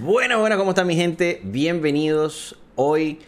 Bueno, bueno, ¿cómo está mi gente? Bienvenidos hoy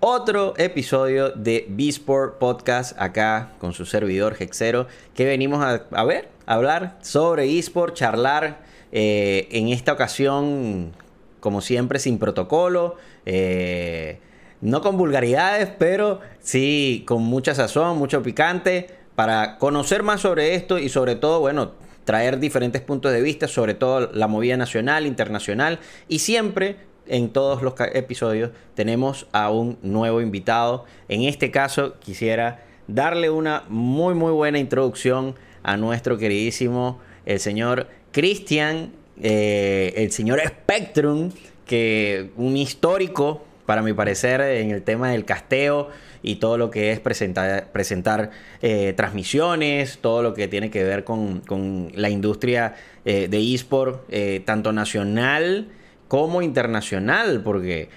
otro episodio de B-Sport Podcast acá con su servidor Hexero que venimos a, ver, a hablar sobre eSport, charlar eh, en esta ocasión como siempre sin protocolo, eh, no con vulgaridades, pero sí con mucha sazón, mucho picante para conocer más sobre esto y sobre todo, bueno, traer diferentes puntos de vista, sobre todo la movida nacional, internacional y siempre en todos los episodios tenemos a un nuevo invitado. En este caso quisiera darle una muy muy buena introducción a nuestro queridísimo el señor Cristian, eh, el señor Spectrum, que un histórico para mi parecer en el tema del casteo y todo lo que es presentar, presentar eh, transmisiones, todo lo que tiene que ver con, la industria eh, de eSport, eh, tanto nacional como internacional, porque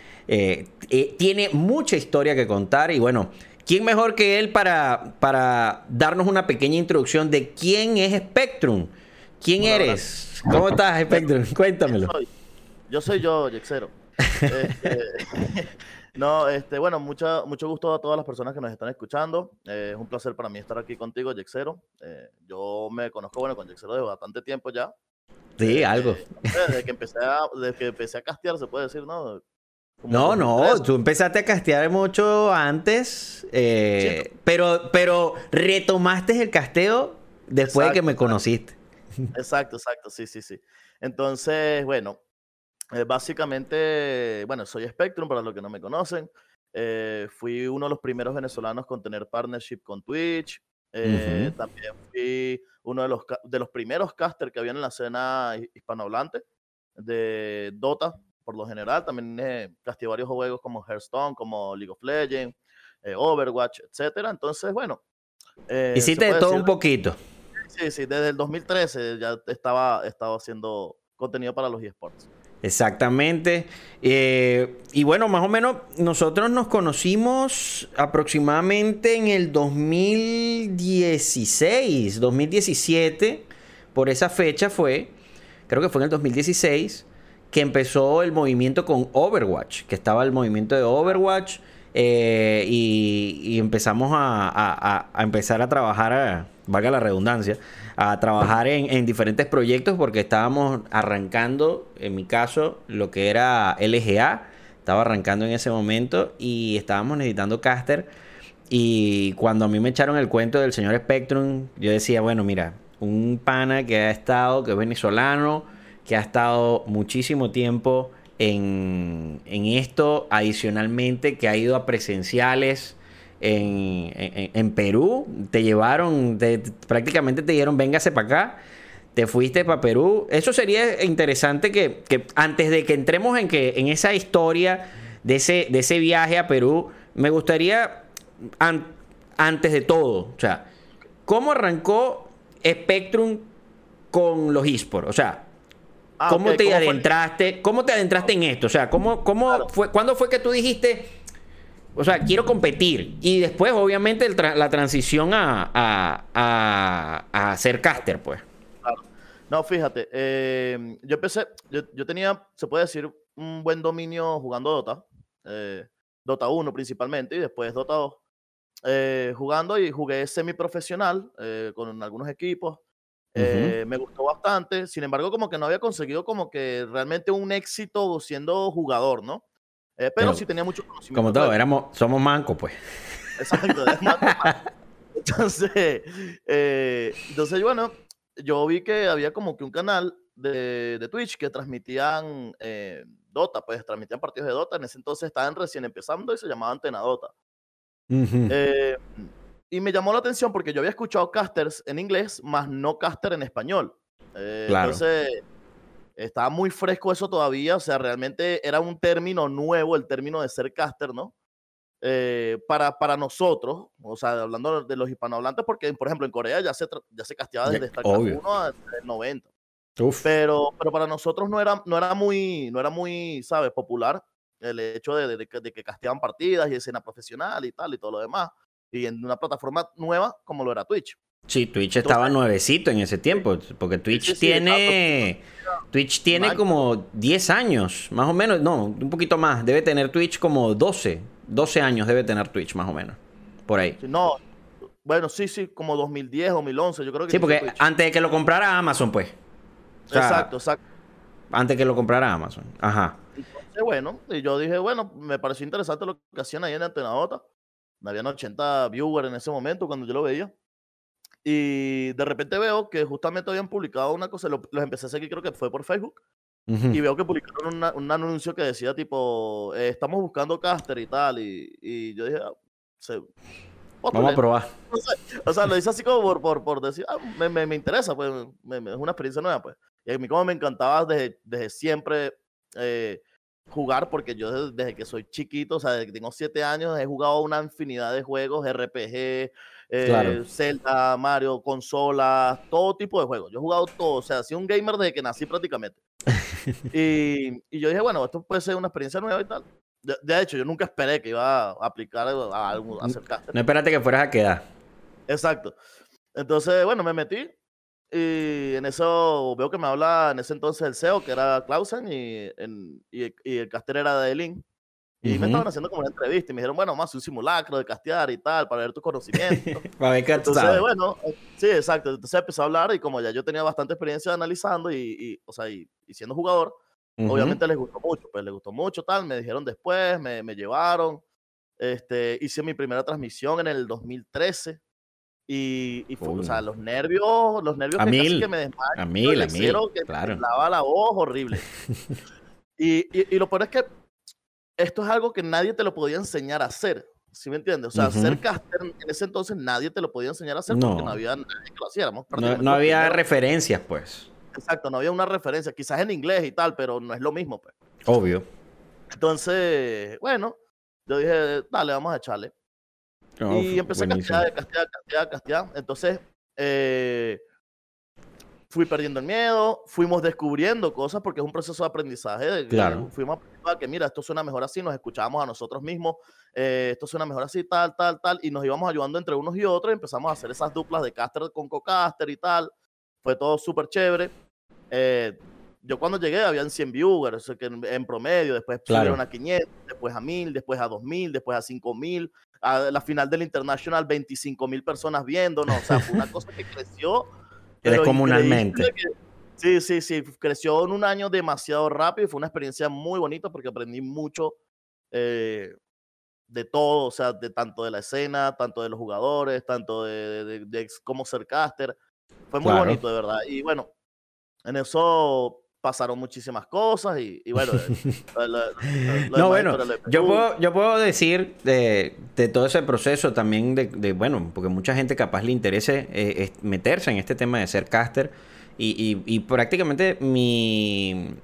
tiene mucha historia que contar y bueno, ¿quién mejor que él para, para darnos una pequeña introducción de quién es Spectrum? ¿Quién eres? ¿Cómo estás, Spectrum? Cuéntamelo. Yo soy yo, Yexero. Este, No, este, bueno, mucha, mucho gusto a todas las personas que nos están escuchando. Eh, es un placer para mí estar aquí contigo, Jexero. Eh, yo me conozco, bueno, con Jexero de bastante tiempo ya. Sí, algo. Desde que, empecé a, desde que empecé a castear, se puede decir, ¿no? no, no, tú empezaste a castear mucho antes, eh, pero, pero retomaste el casteo después de que me conociste. Exacto, exacto, sí, sí, sí. Entonces, bueno, eh, básicamente, bueno, soy Spectrum, para los que no me conocen. Eh, fui uno de los primeros venezolanos con tener partnership con Twitch. Eh, también fui uno de los, de los primeros casters que había en la escena hispanohablante de Dota, por lo general. También eh, varios juegos como Hearthstone, como League of Legends, Overwatch, etcétera. Entonces, bueno. Hiciste de todo un poquito. Sí, sí, desde el 2013 ya estaba, estaba haciendo contenido para los eSports. Exactamente. Eh, y bueno, más o menos nosotros nos conocimos aproximadamente en el 2016, 2017. Por esa fecha fue, creo que fue en el 2016, que empezó el movimiento con Overwatch, que estaba el movimiento de Overwatch. Eh, y, empezamos a, empezar a trabajar, valga la redundancia, a trabajar en, diferentes proyectos porque estábamos arrancando, en mi caso, lo que era LGA, estaba arrancando en ese momento y estábamos necesitando caster. Y cuando a mí me echaron el cuento del señor Spectrum, yo decía, bueno, mira, un pana que ha estado, que es venezolano, que ha estado muchísimo tiempo en, en esto, adicionalmente, que ha ido a presenciales en, Perú, te llevaron, prácticamente te dijeron, véngase para acá, te fuiste para Perú. Eso sería interesante que, antes de que entremos en, que, en esa historia de ese, de ese viaje a Perú, me gustaría, antes de todo, o sea, ¿cómo arrancó Spectrum con los esports? O sea, ah, ¿cómo te adentraste? ¿Cómo te adentraste en esto? O sea, ¿cómo, cómo fue, ¿cuándo fue que tú dijiste o sea, quiero competir. Y después, obviamente, la transición a, a, a, ser caster, pues. Claro. No, fíjate, eh, yo empecé, yo, tenía, se puede decir, un buen dominio jugando Dota. Eh, Dota 1 principalmente y después Dota 2. Eh, jugando y jugué semiprofesional con algunos equipos. Me gustó bastante. Sin embargo, como que no había conseguido como que realmente un éxito siendo jugador, ¿no? Eh, pero, sí tenía mucho conocimiento. Como todo, éramos, somos mancos, pues. Exacto. entonces, eh, entonces, bueno, yo vi que había como que un canal de, de Twitch que transmitían eh, Dota, pues transmitían partidos de Dota. En ese entonces estaban recién empezando y se llamaba Antena Dota. y me llamó la atención porque yo había escuchado casters en inglés, más no caster en español. claro. Entonces estaba muy fresco eso todavía, o sea, realmente era un término nuevo, el término de ser caster, ¿no? Eh, para, para nosotros, o sea, hablando de los hispanohablantes, porque, por ejemplo, en Corea ya se, ya se casteaba desde StarCraft 1 hasta el 90. Pero, pero para nosotros no era, no era muy, no era muy, ¿sabes? Popular el hecho de, de, que casteaban partidas y escena profesional y tal y todo lo demás. Y en una plataforma nueva como lo era Twitch. Sí, Twitch estaba nuevecito en ese tiempo, porque Twitch tiene... Twitch tiene como 10 años, más o menos, no, un poquito más, debe tener Twitch como 12, 12 años debe tener Twitch más o menos, por ahí. No, bueno, sí, sí, como 2010, 2011, yo creo que... Sí, porque antes de que lo comprara Amazon, pues. exacto, exacto. Antes de que lo comprara Amazon, ajá. Entonces, bueno, y yo dije, bueno, me pareció interesante lo que hacían ahí en Antenadota. Habían 80 viewers en ese momento cuando yo lo veía. Y de repente veo que justamente habían publicado una cosa, los empecé a seguir, creo que fue por Facebook. Y veo que publicaron un anuncio que decía tipo, eh, estamos buscando caster y tal. Y, yo dije, ah, vamos a probar. O sea, lo hice así como por, por, por decir, ah, me, me, me, interesa, pues es una experiencia nueva. pues Y a mí como me encantaba desde, desde siempre eh, jugar, porque yo desde, desde, que soy chiquito, o sea, desde que tengo siete años, he jugado una infinidad de juegos, RPG, eh, Zelda, Mario, consolas, todo tipo de juegos. Yo he jugado todo, o sea, soy un gamer desde que nací prácticamente. y, y, yo dije, bueno, esto puede ser una experiencia nueva y tal. De, hecho, yo nunca esperé que iba a aplicar a, algo, a hacer No esperaste que fueras a quedar. Exacto. Entonces, bueno, me metí y en eso veo que me habla en ese entonces el CEO, que era Clausen, y, en, y, y el caster era de Link. Y me estaban haciendo como una entrevista y me dijeron, bueno, más un simulacro de castear y tal, para ver tu conocimiento. para ver qué Entonces, bueno, eh, sí, exacto. Entonces empezó a hablar y como ya yo tenía bastante experiencia analizando y, y o sea, y, siendo jugador, obviamente les gustó mucho, pues les gustó mucho, tal. Me dijeron después, me, me llevaron. Este, hice mi primera transmisión en el 2013. Y, y fue, o sea, los nervios, los nervios a que, mil, que me desmayo. A mil, a mil, que claro. me la voz horrible. y, y, y, lo peor es que esto es algo que nadie te lo podía enseñar a hacer. ¿Sí me entiendes? O sea, ser caster en ese entonces nadie te lo podía enseñar a hacer porque no había nadie que lo hiciéramos. No, no había referencias, pues. Exacto, no había una referencia. Quizás en inglés y tal, pero no es lo mismo, pues. Obvio. Entonces, bueno, yo dije, dale, vamos a echarle. y empecé a castear, castear, castear, castear. Entonces, eh, fui perdiendo el miedo, fuimos descubriendo cosas porque es un proceso de aprendizaje. claro. Fuimos a que, mira, esto suena mejor así, nos escuchábamos a nosotros mismos, eh, esto suena mejor así, tal, tal, tal, y nos íbamos ayudando entre unos y otros y empezamos a hacer esas duplas de caster con co-caster y tal. Fue todo súper chévere. Eh, yo cuando llegué habían 100 viewers que en, promedio, después subieron a 500, después a 1000, después a 2000, después a 5000, a la final del International 25 mil personas viéndonos, o sea, fue una cosa que creció Descomunalmente. sí, sí, sí. Creció en un año demasiado rápido y fue una experiencia muy bonita porque aprendí mucho eh, de todo, o sea, de tanto de la escena, tanto de los jugadores, tanto de, de, cómo ser caster. Fue muy bonito, de verdad. Y bueno, en eso pasaron muchísimas cosas y, bueno. no, bueno, yo puedo, yo puedo decir de, de todo ese proceso también de, bueno, porque mucha gente capaz le interese eh, meterse en este tema de ser caster y, y, prácticamente mi,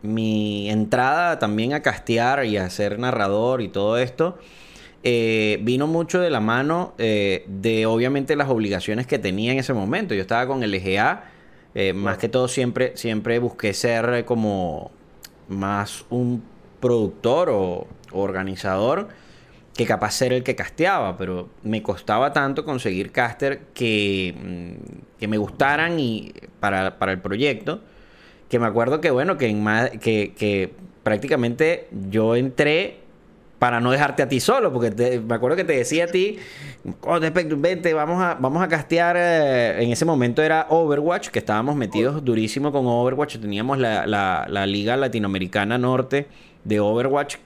mi entrada también a castear y a ser narrador y todo esto. Eh, vino mucho de la mano eh, de obviamente las obligaciones que tenía en ese momento. Yo estaba con el EGA eh, más que todo siempre, siempre busqué ser como más un productor o, organizador que capaz ser el que casteaba, pero me costaba tanto conseguir caster que, mm, que me gustaran y para, para, el proyecto, que me acuerdo que bueno, que, en que, que prácticamente yo entré para no dejarte a ti solo, porque me acuerdo que te decía a ti, oh, vente, vamos a, vamos a castear, eh, en ese momento era Overwatch, que estábamos metidos durísimo con Overwatch, teníamos la, la, Liga Latinoamericana Norte de Overwatch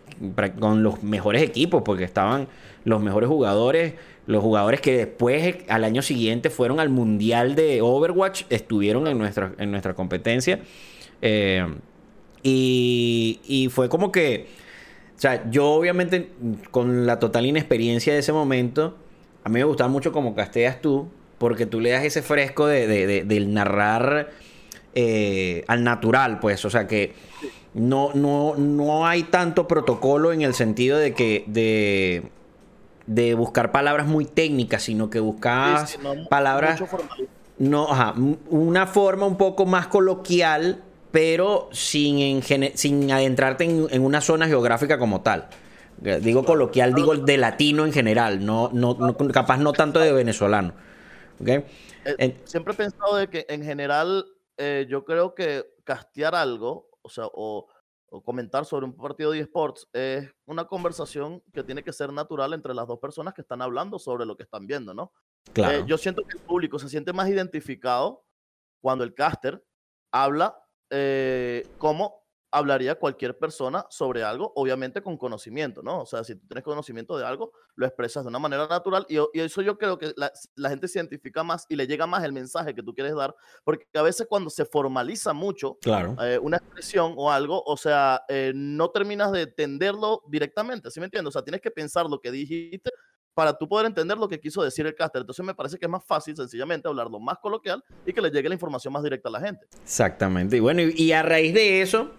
con los mejores equipos, porque estaban los mejores jugadores, los jugadores que después, al año siguiente, fueron al Mundial de Overwatch, estuvieron en nuestra, en nuestra competencia. Eh, y, y fue como que sea, yo obviamente con la total inexperiencia de ese momento, a mí me gustaba mucho como casteas tú, porque tú le das ese fresco de, del narrar eh, al natural, pues, o sea que no, no, no hay tanto protocolo en el sentido de que de, de buscar palabras muy técnicas, sino que buscas palabras... No, ajá, una forma un poco más coloquial pero sin, sin adentrarte en, una zona geográfica como tal. Digo coloquial, digo de latino en general, no, no, capaz no tanto de venezolano. ¿okay? Eh, siempre he pensado de que en general eh, yo creo que castear algo, o sea, o, comentar sobre un partido de esports es una conversación que tiene que ser natural entre las dos personas que están hablando sobre lo que están viendo, ¿no? Claro. yo siento que el público se siente más identificado cuando el caster habla como hablaría cualquier persona sobre algo, obviamente con conocimiento, ¿no? O sea, si tú tienes conocimiento de algo, lo expresas de una manera natural y, eso yo creo que la, gente se identifica más y le llega más el mensaje que tú quieres dar, porque a veces cuando se formaliza mucho claro. Eh, una expresión o algo, o sea, eh, no terminas de entenderlo directamente, ¿sí me entiendes? O sea, tienes que pensar lo que dijiste para tú poder entender lo que quiso decir el caster. Entonces me parece que es más fácil sencillamente hablarlo más coloquial y que le llegue la información más directa a la gente. Exactamente. Y bueno, y a raíz de eso,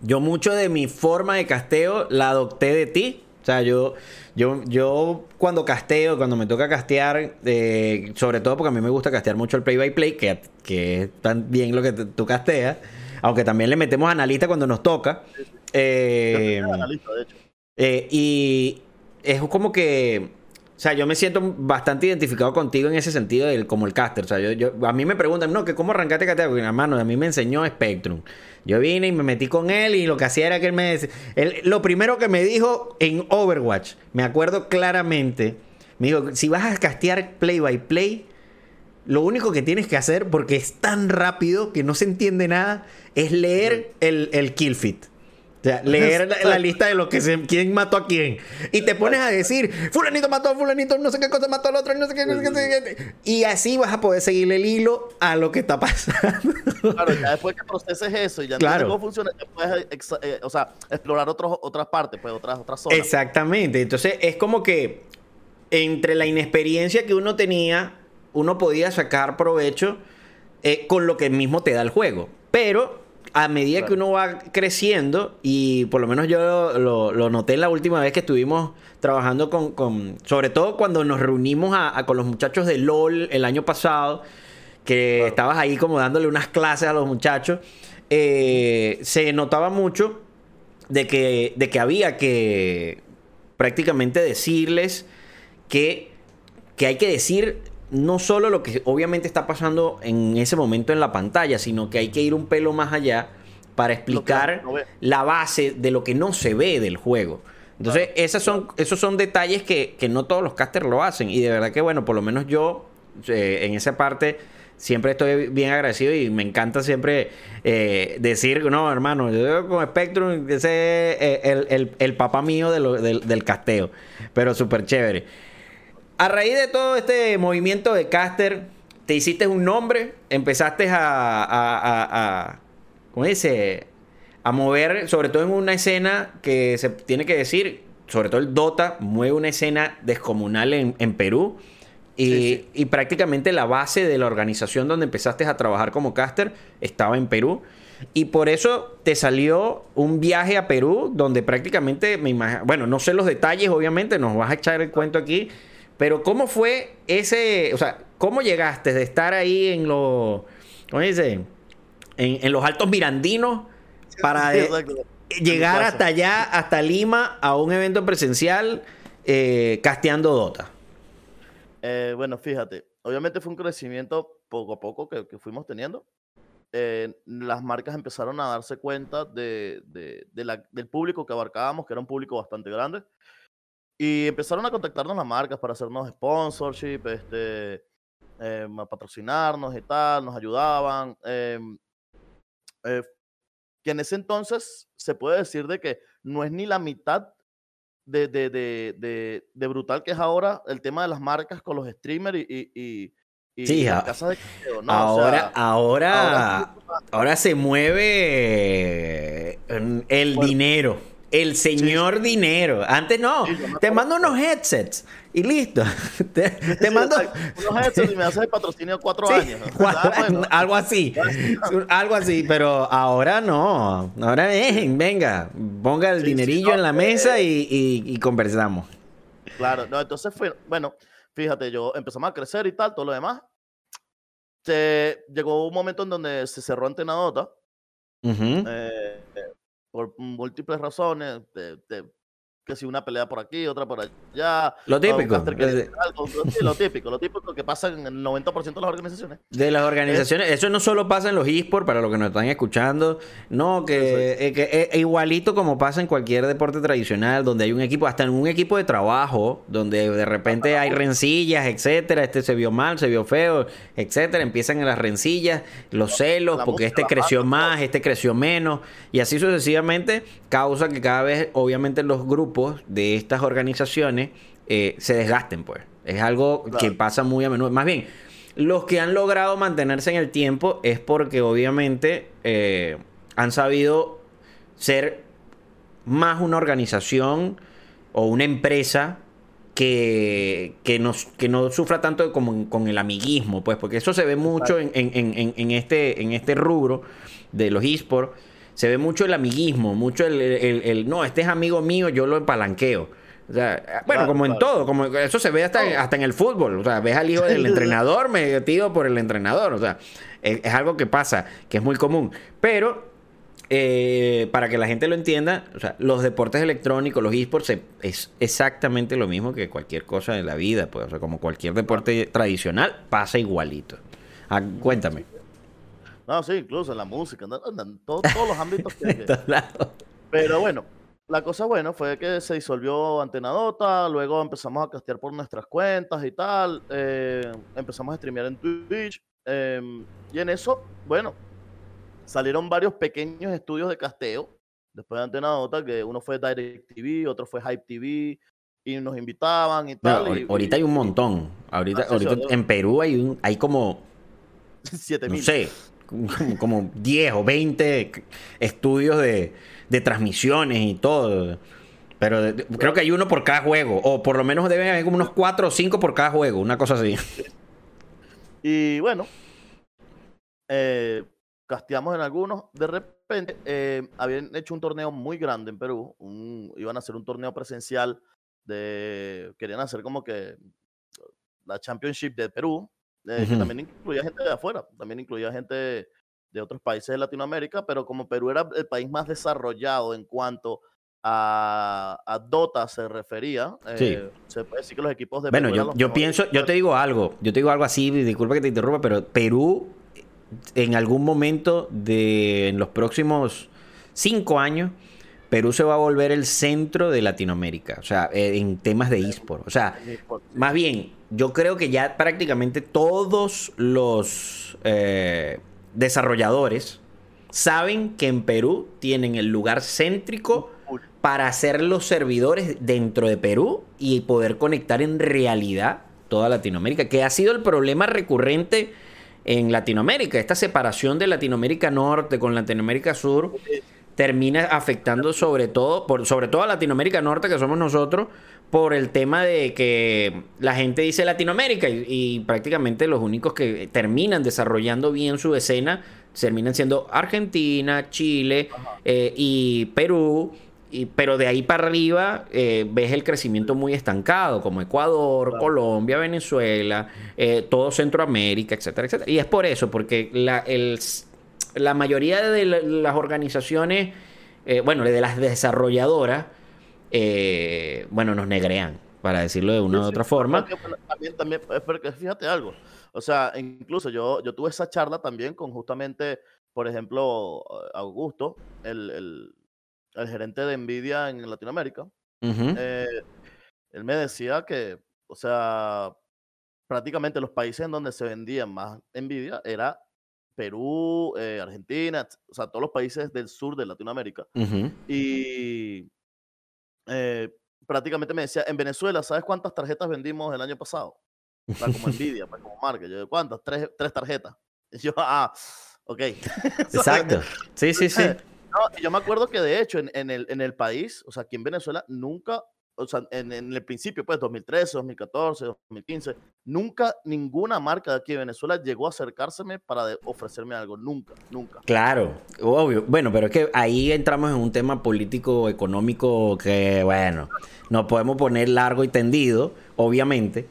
yo mucho de mi forma de casteo la adopté de ti. O sea, yo, yo, yo cuando casteo, cuando me toca castear, eh, sobre todo porque a mí me gusta castear mucho el play by play, que, que es tan bien lo que tú casteas, aunque también le metemos analista cuando nos toca. Eh, analista, de hecho. Eh, y es como que o sea, yo me siento bastante identificado contigo en ese sentido del, como el caster. O sea, yo, a mí me preguntan, no, que cómo arrancaste caster. Porque, hermano, a mí me enseñó Spectrum. Yo vine y me metí con él y lo que hacía era que él me decía... lo primero que me dijo en Overwatch, me acuerdo claramente, me dijo, si vas a castear play by play, lo único que tienes que hacer, porque es tan rápido que no se entiende nada, es leer el, el kill fit leer la, lista de lo que se, quién mató a quién. Y te pones a decir, fulanito mató a fulanito, no sé qué cosa mató al otro, no sé qué, no sé qué, Y así vas a poder seguir el hilo a lo que está pasando. Claro, ya después que proceses eso y ya claro. cómo funciona, puedes eh, o sea, explorar otros, otras partes, pues otras, otras zonas. Exactamente. Entonces es como que entre la inexperiencia que uno tenía, uno podía sacar provecho eh, con lo que mismo te da el juego. Pero a medida que uno va creciendo, y por lo menos yo lo, noté la última vez que estuvimos trabajando con, sobre todo cuando nos reunimos con los muchachos de LOL el año pasado, que estabas ahí como dándole unas clases a los muchachos, eh, se notaba mucho de que, de que había que prácticamente decirles que, que hay que decir no solo lo que obviamente está pasando en ese momento en la pantalla, sino que hay que ir un pelo más allá para explicar la base de lo que no se ve del juego. Entonces, esas son, esos son detalles que, no todos los casters lo hacen. Y de verdad que, bueno, por lo menos yo eh, en esa parte siempre estoy bien agradecido y me encanta siempre eh, decir, no, hermano, yo con Spectrum, ese es el, el, papá mío del, del casteo. Pero súper chévere. A raíz de todo este movimiento de caster, te hiciste un nombre, empezaste a, a, a, ¿cómo dice? A mover, sobre todo en una escena que se tiene que decir, sobre todo el Dota mueve una escena descomunal en, Perú. Y, y, prácticamente la base de la organización donde empezaste a trabajar como caster estaba en Perú. Y por eso te salió un viaje a Perú donde prácticamente me imagino, bueno, no sé los detalles, obviamente, nos vas a echar el cuento aquí, pero ¿cómo fue ese, o sea, cómo llegaste de estar ahí en los, ¿cómo dice? En, los altos mirandinos para llegar hasta allá, hasta Lima, a un evento presencial eh, casteando Dota? Eh, bueno, fíjate, obviamente fue un crecimiento poco a poco que, fuimos teniendo. Eh, las marcas empezaron a darse cuenta de, del público que abarcábamos, que era un público bastante grande. Y empezaron a contactarnos las marcas para hacernos sponsorship, este, eh, patrocinarnos y tal, nos ayudaban. Em, eh, que en ese entonces se puede decir de que no es ni la mitad de, de, de, de brutal que es ahora el tema de las marcas con los streamers y, y, y sí, las casas de ¿no? Ahora, ahora, ahora, se mueve el dinero. El señor dinero. Antes no. te mando unos headsets y listo. Te, mando. unos headsets y me haces el patrocinio cuatro años. algo así. algo así. Pero ahora no. Ahora eh, venga, ponga el dinerillo en la mesa y, conversamos. Claro, no, entonces fue. Bueno, fíjate, yo empezamos a crecer y tal, todo lo demás. Llegó un momento en donde se cerró Antena Dota por múltiples razones, que si una pelea por aquí, otra por allá. Lo típico. lo típico, lo típico que pasa en el 90% de las organizaciones. De las organizaciones, eso no solo pasa en los esports, para los que nos están escuchando, no, que, eh, es igualito como pasa en cualquier deporte tradicional, donde hay un equipo, hasta en un equipo de trabajo, donde de repente hay rencillas, etcétera, este se vio mal, se vio feo, etcétera, empiezan en las rencillas, los celos, porque este creció más, este creció menos, y así sucesivamente, causa que cada vez, obviamente, los grupos de estas organizaciones eh, se desgasten, pues. Es algo que pasa muy a menudo. Más bien, los que han logrado mantenerse en el tiempo es porque obviamente eh, han sabido ser más una organización o una empresa que, que, que no sufra tanto como con el amiguismo, pues, porque eso se ve mucho en, en, este, en este rubro de los esports se ve mucho el amiguismo, mucho el, no, este es amigo mío, yo lo empalanqueo. O sea, bueno, como en todo, como eso se ve hasta, hasta en el fútbol. O sea, ves al hijo del entrenador metido por el entrenador. O sea, es, algo que pasa, que es muy común. Pero, eh, para que la gente lo entienda, o sea, los deportes electrónicos, los esports, es exactamente lo mismo que cualquier cosa de la vida. Pues, o sea, como cualquier deporte tradicional, pasa igualito. Ah, cuéntame. No, sí, incluso en la música, en, todos los ámbitos que, Pero bueno, la cosa buena fue que se disolvió Antenadota, luego empezamos a castear por nuestras cuentas y tal, eh, empezamos a streamear en Twitch, em, y en eso, bueno, salieron varios pequeños estudios de casteo, después de Antenadota, que uno fue Direct TV, otro fue Hype TV, y nos invitaban y tal. ahorita hay un montón, ahorita, ah, ahorita en Perú hay, un, hay como... 7000. No sé, como 10 o 20 estudios de, transmisiones y todo. Pero creo que hay uno por cada juego. O por lo menos deben haber como unos 4 o 5 por cada juego. Una cosa así. Y bueno. Eh, casteamos en algunos. De repente eh, habían hecho un torneo muy grande en Perú. iban a hacer un torneo presencial de. Querían hacer como que la Championship de Perú. Eh, que también incluía gente de afuera, también incluía gente de otros países de Latinoamérica, pero como Perú era el país más desarrollado en cuanto a, Dota se refería, eh, se puede decir que los equipos de Bueno, yo, yo pienso, yo te digo algo, yo te digo algo así, disculpa que te interrumpa, pero Perú en algún momento de en los próximos cinco años Perú se va a volver el centro de Latinoamérica, o sea, eh, en temas de eSport. O sea, más bien, yo creo que ya prácticamente todos los eh, desarrolladores saben que en Perú tienen el lugar céntrico para hacer los servidores dentro de Perú y poder conectar en realidad toda Latinoamérica, que ha sido el problema recurrente en Latinoamérica, esta separación de Latinoamérica Norte con Latinoamérica Sur termina afectando sobre todo, por, sobre todo a Latinoamérica Norte, que somos nosotros, por el tema de que la gente dice Latinoamérica y, prácticamente los únicos que terminan desarrollando bien su escena terminan siendo Argentina, Chile eh, y Perú. Y, pero de ahí para arriba eh, ves el crecimiento muy estancado, como Ecuador, Colombia, Venezuela, eh, todo Centroamérica, etcétera, etcétera. Y es por eso, porque la, el, la mayoría de las organizaciones, bueno, de las desarrolladoras, eh, bueno, nos negrean, para decirlo de una u otra forma. También, también, porque fíjate algo, o sea, incluso yo, yo tuve esa charla también con justamente, por ejemplo, Augusto, el, gerente de Nvidia en Latinoamérica. Eh, él me decía que, o sea, prácticamente los países en donde se vendían más Nvidia era Perú, eh, Argentina, o sea, todos los países del sur de Latinoamérica. Y eh, prácticamente me decía, en Venezuela, ¿sabes cuántas tarjetas vendimos el año pasado? Sea, como Nvidia, pues, como marca. Yo, ¿cuántas? Tres, tres tarjetas. Y yo, ah, ok. Exacto. Sí, sí, sí. No, yo me acuerdo que de hecho en, en, el, en el país, o sea, aquí en Venezuela, nunca o sea, en, el principio, pues 2013, 2014, 2015, nunca ninguna marca de aquí de Venezuela llegó a acercárseme para ofrecerme algo. Nunca, nunca. Claro, obvio. Bueno, pero es que ahí entramos en un tema político, económico que, bueno, no podemos poner largo y tendido, obviamente.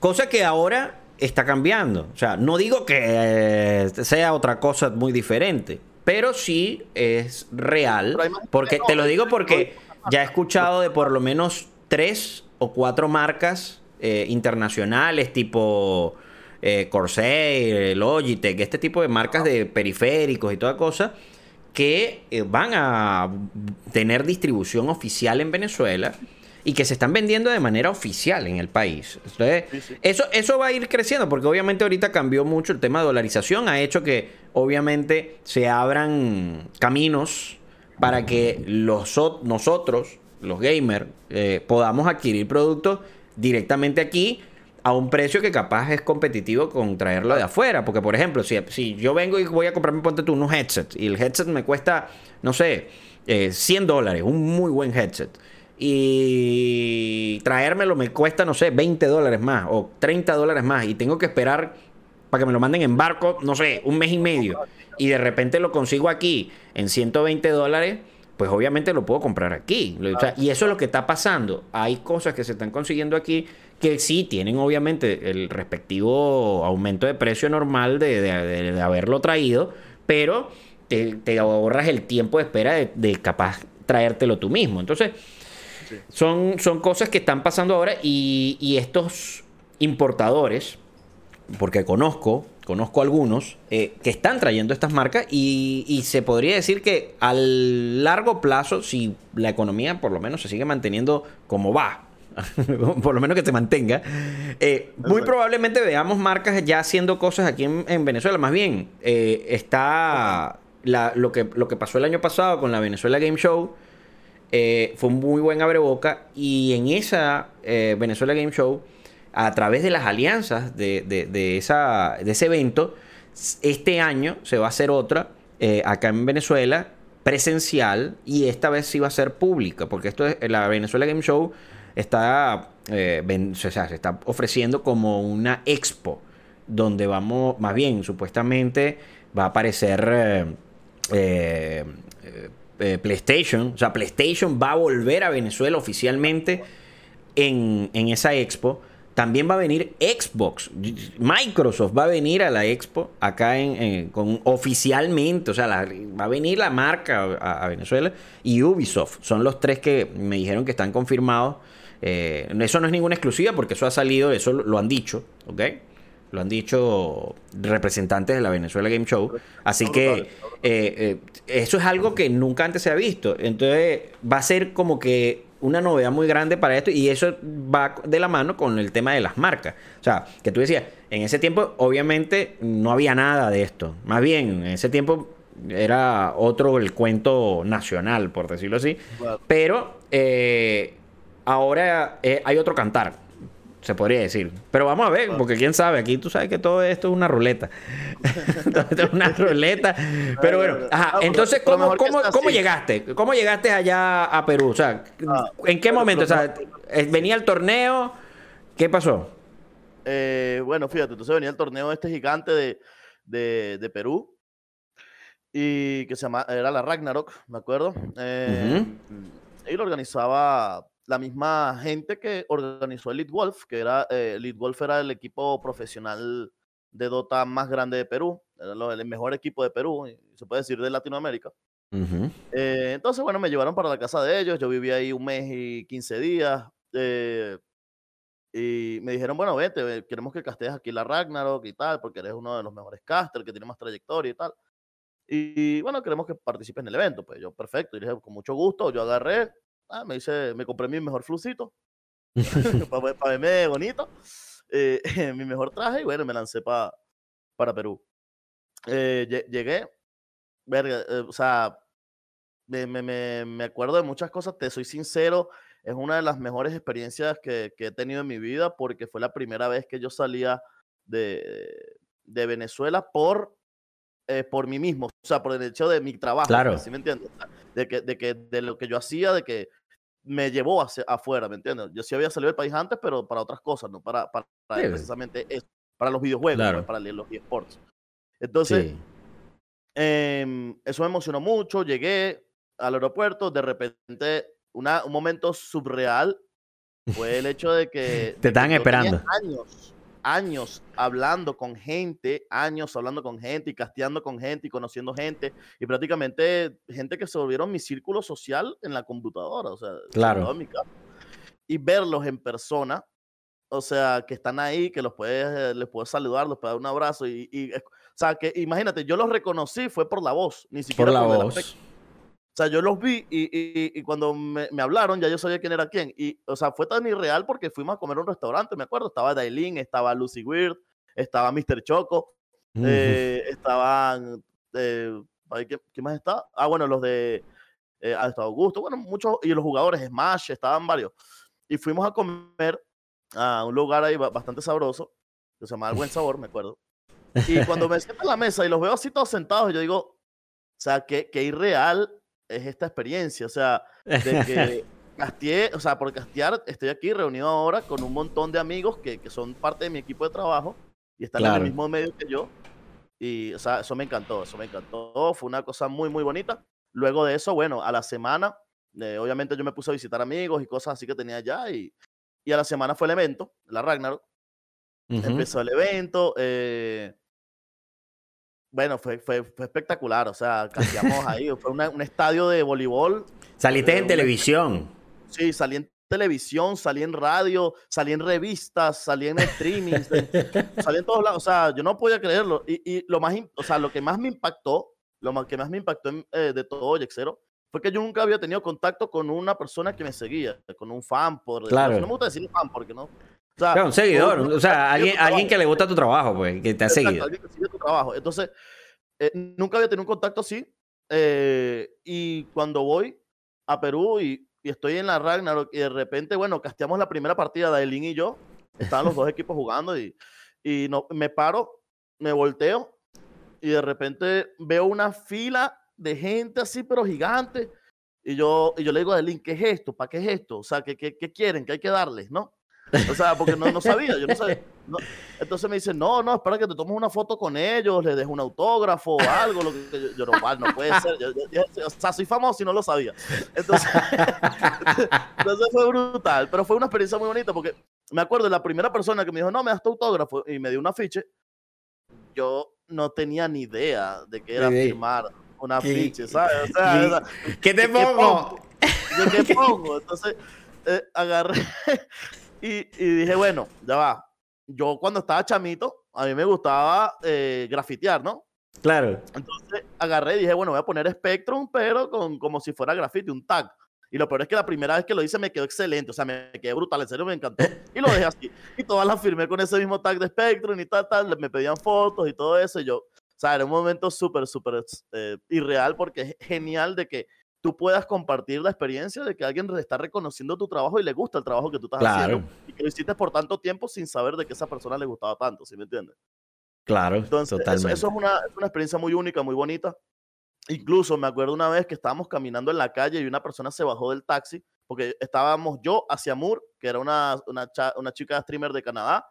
Cosa que ahora está cambiando. O sea, no digo que eh, sea otra cosa muy diferente, pero sí es real. Porque te lo digo porque ya he escuchado de por lo menos tres o cuatro marcas eh, internacionales tipo eh, Corsair, Logitech, este tipo de marcas de periféricos y toda cosa que eh, van a tener distribución oficial en Venezuela y que se están vendiendo de manera oficial en el país. Entonces, Eso, eso va a ir creciendo porque obviamente ahorita cambió mucho el tema de dolarización, ha hecho que obviamente se abran caminos para que los, nosotros, los gamers, eh, podamos adquirir productos directamente aquí a un precio que capaz es competitivo con traerlo de afuera. Porque, por ejemplo, si, si yo vengo y voy a comprarme, ponte tú, unos headsets y el headset me cuesta, no sé, 100 eh, dólares, un muy buen headset. Y traérmelo me cuesta, no sé, 20 dólares más o 30 dólares más. Y tengo que esperar para que me lo manden en barco, no sé, un mes y medio. Y de repente lo consigo aquí en 120 dólares pues obviamente lo puedo comprar aquí. y eso es lo que está pasando. Hay cosas que se están consiguiendo aquí que sí tienen obviamente el respectivo aumento de precio normal de, haberlo traído, pero te, ahorras el tiempo de espera de, capaz traértelo tú mismo. Entonces, son, son cosas que están pasando ahora y, y estos importadores, porque conozco conozco algunos eh, que están trayendo estas marcas y, se podría decir que a largo plazo, si la economía por lo menos se sigue manteniendo como va, por lo menos que se mantenga, eh, muy probablemente veamos marcas ya haciendo cosas aquí en, Venezuela. Más bien, eh, está lo, que, lo que pasó el año pasado con la Venezuela Game Show. fue un muy buen abreboca y en esa Venezuela Game Show a través de las alianzas de, esa, de ese evento, este año se va a hacer otra eh, acá en Venezuela, presencial, y esta vez sí va a ser pública, porque esto es, la Venezuela Game Show está, eh, se está ofreciendo como una expo, donde vamos, más bien, supuestamente va a aparecer eh, PlayStation, o sea, PlayStation va a volver a Venezuela oficialmente en, en esa expo también va a venir Xbox. Microsoft va a venir a la expo acá en, con oficialmente. O sea, va a venir la marca a, Venezuela. Y Ubisoft. Son los tres que me dijeron que están confirmados. Eh, eso no es ninguna exclusiva porque eso ha salido, eso lo han dicho. ¿Ok? Lo han dicho representantes de la Venezuela Game Show. Así que eh, eh, eso es algo que nunca antes se ha visto. Entonces va a ser como que una novedad muy grande para esto y eso va de la mano con el tema de las marcas. O sea, que tú decías, en ese tiempo obviamente no había nada de esto. Más bien, en ese tiempo era otro el cuento nacional, por decirlo así. Pero eh, ahora eh, hay otro cantar se podría decir. Pero vamos a ver, porque quién sabe, aquí tú sabes que todo esto es una ruleta. esto es una ruleta. Pero bueno, ajá. Entonces, ¿cómo, cómo, cómo llegaste? ¿Cómo llegaste allá a Perú? O sea, ah, ¿en qué momento? O sea, eh, venía el torneo, ¿qué pasó? Eh, bueno, fíjate, entonces venía el torneo este gigante de, de, de Perú. Y que se llama, era la Ragnarok, me acuerdo. Eh, Y lo organizaba la misma gente que organizó Elite Wolf, que era, eh, Elite Wolf era el equipo profesional de Dota más grande de Perú, era el mejor equipo de Perú, se puede decir de Latinoamérica. Eh, entonces, bueno, me llevaron para la casa de ellos, yo viví ahí un mes y 15 días, eh, y me dijeron, bueno, vete, queremos que castees aquí la Ragnarok y tal, porque eres uno de los mejores casters, que tiene más trayectoria y tal. Y bueno, queremos que participes en el evento. Pues yo, perfecto. Y dije, con mucho gusto, yo agarré, Ah, me dice, me compré mi mejor flucito para, verme bonito, eh, mi mejor traje y bueno, me lancé para para Perú. Eh, llegué, verga, eh, o sea, me, me, me, acuerdo de muchas cosas, te soy sincero, es una de las mejores experiencias que, que, he tenido en mi vida porque fue la primera vez que yo salía de, de Venezuela por, por mí mismo, o sea, por el hecho de mi trabajo. Claro. ¿Sí me entiendes? De, que, de, que, de lo que yo hacía, de que me llevó hacia afuera, ¿me entiendes? Yo sí había salido del país antes, pero para otras cosas, no para, para, precisamente eso, para los videojuegos, pues, para los eSports. Entonces, em, eso me emocionó mucho, llegué al aeropuerto, de repente, una, un momento subreal fue el hecho de que... Te estaban esperando. Años años hablando con gente, años hablando con gente y casteando con gente y conociendo gente y prácticamente gente que se volvieron mi círculo social en la computadora, o sea, claro. y verlos en persona, o sea, que están ahí, que los puedes, les puedes saludar, les puedes dar un abrazo y, o sea, que imagínate, yo los reconocí fue por la voz, ni siquiera por la voz. O sea, yo los vi y, cuando me, hablaron ya yo sabía quién era quién. Y, o sea, fue tan irreal porque fuimos a comer a un restaurante, me acuerdo. Estaba Dailin, estaba Lucy Weird, estaba Mr. Choco, eh, estaban... Eh, ¿qué, más está? Ah, bueno, los de... Eh, ha estado Augusto, bueno, muchos... Y los jugadores Smash, estaban varios. Y fuimos a comer a un lugar ahí bastante sabroso, que se llama El Buen Sabor, me acuerdo. Y cuando me siento en la mesa y los veo así todos sentados, yo digo, o sea, qué, qué irreal es esta experiencia, o sea, de que casteé, o sea, por castear, estoy aquí reunido ahora con un montón de amigos que, que son parte de mi equipo de trabajo y están en el mismo medio que yo. Y, o sea, eso me encantó, eso me encantó, fue una cosa muy, muy bonita. Luego de eso, bueno, a la semana, eh, obviamente yo me puse a visitar amigos y cosas así que tenía allá y, y a la semana fue el evento, la Ragnarok. Empezó el evento, eh, bueno, fue, fue, fue, espectacular, o sea, casteamos ahí, fue un estadio de voleibol. Saliste eh, en televisión. Sí, salí en televisión, salí en radio, salí en revistas, salí en streaming, salí en todos lados, o sea, yo no podía creerlo. Y, y, lo más, o sea, lo que más me impactó, lo que más me impactó eh, de todo Yexero, fue que yo nunca había tenido contacto con una persona que me seguía, con un fan, por claro. no me gusta decir fan porque no. O sea, un seguidor, o sea, alguien, alguien que le gusta tu trabajo, pues, que te ha seguido. Alguien que sigue tu trabajo. Entonces, eh, nunca había tenido un contacto así. Eh, y cuando voy a Perú y, estoy en la Ragnarok y de repente, bueno, casteamos la primera partida de Elin y yo. Estaban los dos equipos jugando y, y no, me paro, me volteo y de repente veo una fila de gente así, pero gigante. Y yo, y yo le digo a Elin, ¿qué es esto? ¿Para qué es esto? O sea, ¿qué, qué, qué quieren? ¿Qué hay que darles? ¿No? O sea, porque no, no sabía, yo no sabía. Entonces me dice, no, no, espera que te tomes una foto con ellos, le dejo un autógrafo o algo. Lo que, yo, no, no puede ser. o sea, soy famoso y no lo sabía. Entonces, entonces fue brutal, pero fue una experiencia muy bonita porque me acuerdo de la primera persona que me dijo, no, me das tu autógrafo y me dio un afiche. Yo no tenía ni idea de que era firmar un afiche, ¿sabes? O sea, ¿Qué te pongo? ¿Qué, ¿Qué pongo? Entonces, eh, agarré y, dije, bueno, ya va. Yo cuando estaba chamito, a mí me gustaba eh, grafitear, ¿no? Claro. Entonces agarré y dije, bueno, voy a poner Spectrum, pero con, como si fuera grafite, un tag. Y lo peor es que la primera vez que lo hice me quedó excelente, o sea, me quedé brutal, en serio me encantó. Y lo dejé así. Y todas las firmé con ese mismo tag de Spectrum y tal, tal. Me pedían fotos y todo eso. Y yo, o sea, era un momento súper, súper eh, irreal porque es genial de que tú puedas compartir la experiencia de que alguien está reconociendo tu trabajo y le gusta el trabajo que tú estás haciendo y que lo hiciste por tanto tiempo sin saber de que esa persona le gustaba tanto, ¿sí me entiendes? Claro, Entonces, Eso, es, una, una, experiencia muy única, muy bonita. Incluso me acuerdo una vez que estábamos caminando en la calle y una persona se bajó del taxi porque estábamos yo hacia Moore, que era una, una, una chica streamer de Canadá,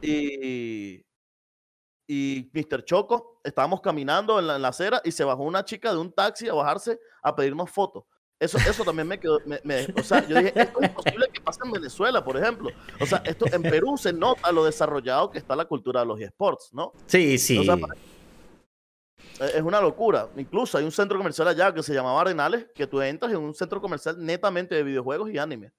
y, y Mr. Choco, estábamos caminando en la, acera y se bajó una chica de un taxi a bajarse a pedirnos fotos. Eso, eso también me quedó, o sea, yo dije, esto es imposible que pase en Venezuela, por ejemplo. O sea, esto en Perú se nota lo desarrollado que está la cultura de los esports, ¿no? Sí, sí. es una locura. Incluso hay un centro comercial allá que se llamaba Arenales, que tú entras en un centro comercial netamente de videojuegos y anime.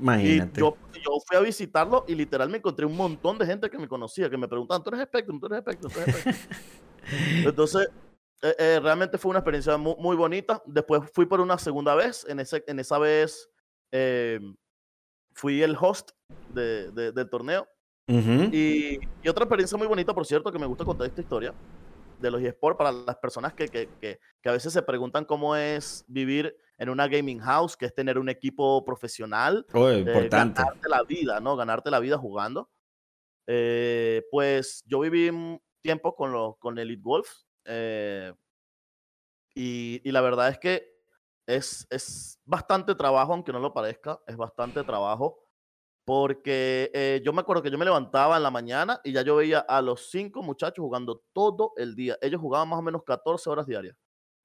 Imagínate. yo, yo, fui a visitarlo y literal me encontré un montón de gente que me conocía, que me preguntaban, ¿tú eres Spectrum? ¿Tú eres Spectrum? ¿Tú eres Spectrum? Entonces, eh, eh, realmente fue una experiencia muy, muy, bonita. Después fui por una segunda vez. En, ese, en esa vez eh, fui el host de, del torneo. y, y, otra experiencia muy bonita, por cierto, que me gusta contar esta historia de los eSports para las personas que, que, que, que a veces se preguntan cómo es vivir en una gaming house, que es tener un equipo profesional. Oh, importante. ganarte la vida, ¿no? Ganarte la vida jugando. Eh, pues yo viví un tiempo con, los, con Elite Wolf. Eh, y, y, la verdad es que es, es bastante trabajo, aunque no lo parezca, es bastante trabajo. Porque eh, yo me acuerdo que yo me levantaba en la mañana y ya yo veía a los cinco muchachos jugando todo el día. Ellos jugaban más o menos 14 horas diarias.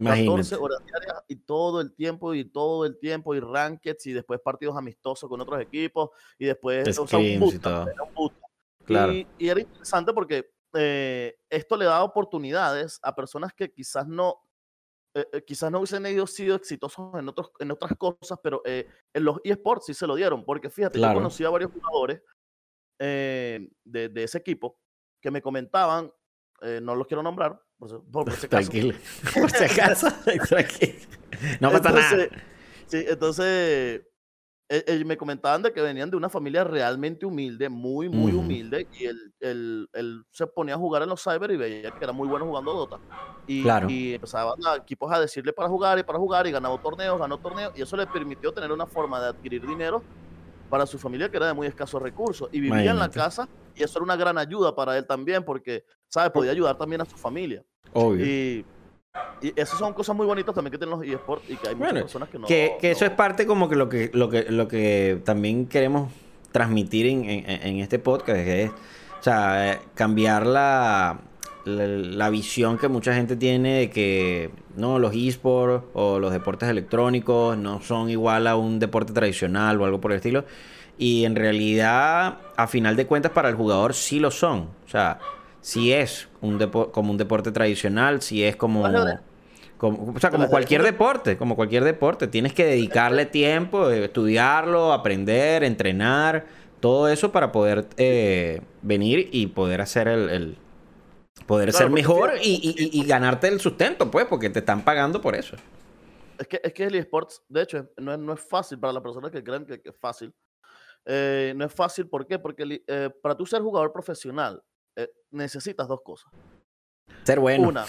14 horas diarias y todo el tiempo y todo el tiempo y rankeds y después partidos amistosos con otros equipos y después o sea, un, Claro. Y, era interesante porque eh, esto le da oportunidades a personas que quizás no, eh, eh, quizás no hubiesen sido exitosos en, otros, en otras cosas, pero en los eSports sí se lo dieron, porque fíjate, yo conocí a varios jugadores de, de, ese equipo que me comentaban, no los quiero nombrar, por, por, si acaso. Tranquilo, por si acaso, tranquilo. No pasa nada. Sí, entonces eh, me comentaban de que venían de una familia realmente humilde, muy, muy humilde, y él, él, él, se ponía a jugar en los cyber y veía que era muy bueno jugando Dota. Y, y empezaban a equipos a decirle para jugar y para jugar, y ganaba torneos, ganó torneos, y eso le permitió tener una forma de adquirir dinero para su familia que era de muy escasos recursos. Y vivía en la casa, y eso era una gran ayuda para él también, porque, ¿sabes? Podía ayudar también a su familia. Obvio. Y y esas son cosas muy bonitas también que tienen los eSports y que hay muchas personas que no. Que, que eso es parte como que lo que, lo que, lo que también queremos transmitir en, en, este podcast, que es, o sea, cambiar la, la, visión que mucha gente tiene de que no los eSports o los deportes electrónicos no son igual a un deporte tradicional o algo por el estilo. Y en realidad, a final de cuentas, para el jugador sí lo son. O sea, si es un como un deporte tradicional, si es como, como o sea, como cualquier deporte, como cualquier deporte, tienes que dedicarle tiempo, eh, estudiarlo, aprender, entrenar, todo eso para poder eh, venir y poder hacer el, poder ser mejor y, ganarte el sustento, pues, porque te están pagando por eso. Es que, es que el eSports, de hecho, no es, no es fácil para las personas que creen que, es fácil. Eh, no es fácil, ¿por qué? Porque para tú ser jugador profesional, eh, necesitas dos cosas. Ser bueno. Una.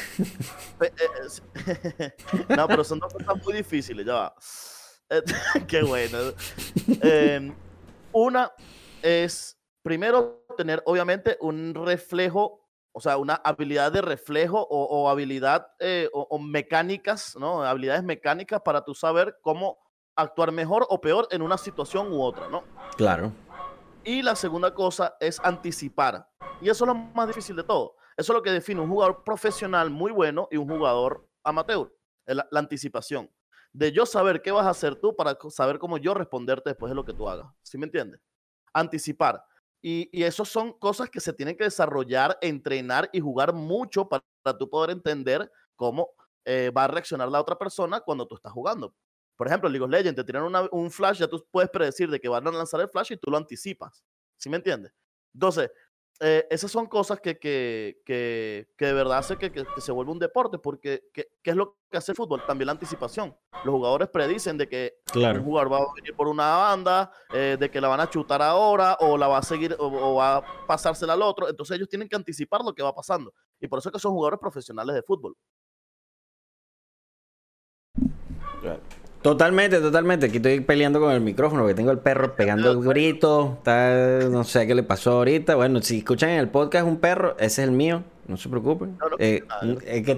Eh, no, pero son dos cosas muy difíciles, ya va. Qué bueno. Em, una es, primero, tener obviamente un reflejo, o sea, una habilidad de reflejo o, habilidad eh, o, mecánicas, ¿no? Habilidades mecánicas para tú saber cómo actuar mejor o peor en una situación u otra, ¿no? Claro. Y la segunda cosa es anticipar. Y eso es lo más difícil de todo. Eso es lo que define un jugador profesional muy bueno y un jugador amateur. La, anticipación. De yo saber qué vas a hacer tú para saber cómo yo responderte después de lo que tú hagas. ¿Sí me entiendes? Anticipar. Y, y eso son cosas que se tienen que desarrollar, entrenar y jugar mucho para, tú poder entender cómo eh, va a reaccionar la otra persona cuando tú estás jugando. Por ejemplo, League of Legends te tiran un flash, ya tú puedes predecir de que van a lanzar el flash y tú lo anticipas. ¿Sí me entiendes? Entonces, eh, esas son cosas que, que, que, que de verdad hace que, se vuelva un deporte, porque ¿qué, es lo que hace el fútbol? También la anticipación. Los jugadores predicen de que un jugador va a venir por una banda, eh, de que la van a chutar ahora, o la va a seguir, o, va a pasársela al otro. Entonces ellos tienen que anticipar lo que va pasando. Y por eso es que son jugadores profesionales de fútbol. Totalmente, totalmente. Aquí estoy peleando con el micrófono porque tengo el perro pegando el grito. no sé qué le pasó ahorita. Bueno, si escuchan en el podcast un perro, ese es el mío. No se preocupen. Eh,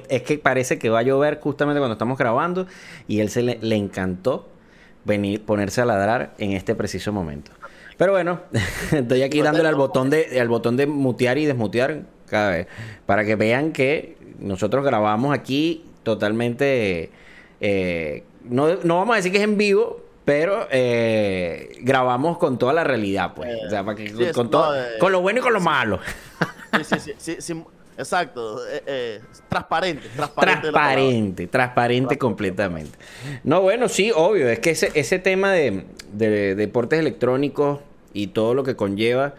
es, que, parece que va a llover justamente cuando estamos grabando y él se le, encantó venir, ponerse a ladrar en este preciso momento. Pero bueno, estoy aquí dándole al botón de, al botón de mutear y desmutear cada vez para que vean que nosotros grabamos aquí totalmente eh, no, vamos a decir que es en vivo, pero eh, grabamos con toda la realidad, pues. o sea, con, todo, eh, con lo bueno y con lo malo. Sí, sí, sí. exacto. transparente, transparente. Transparente, transparente completamente. No, bueno, sí, obvio. Es que ese, ese tema de, de, deportes electrónicos y todo lo que conlleva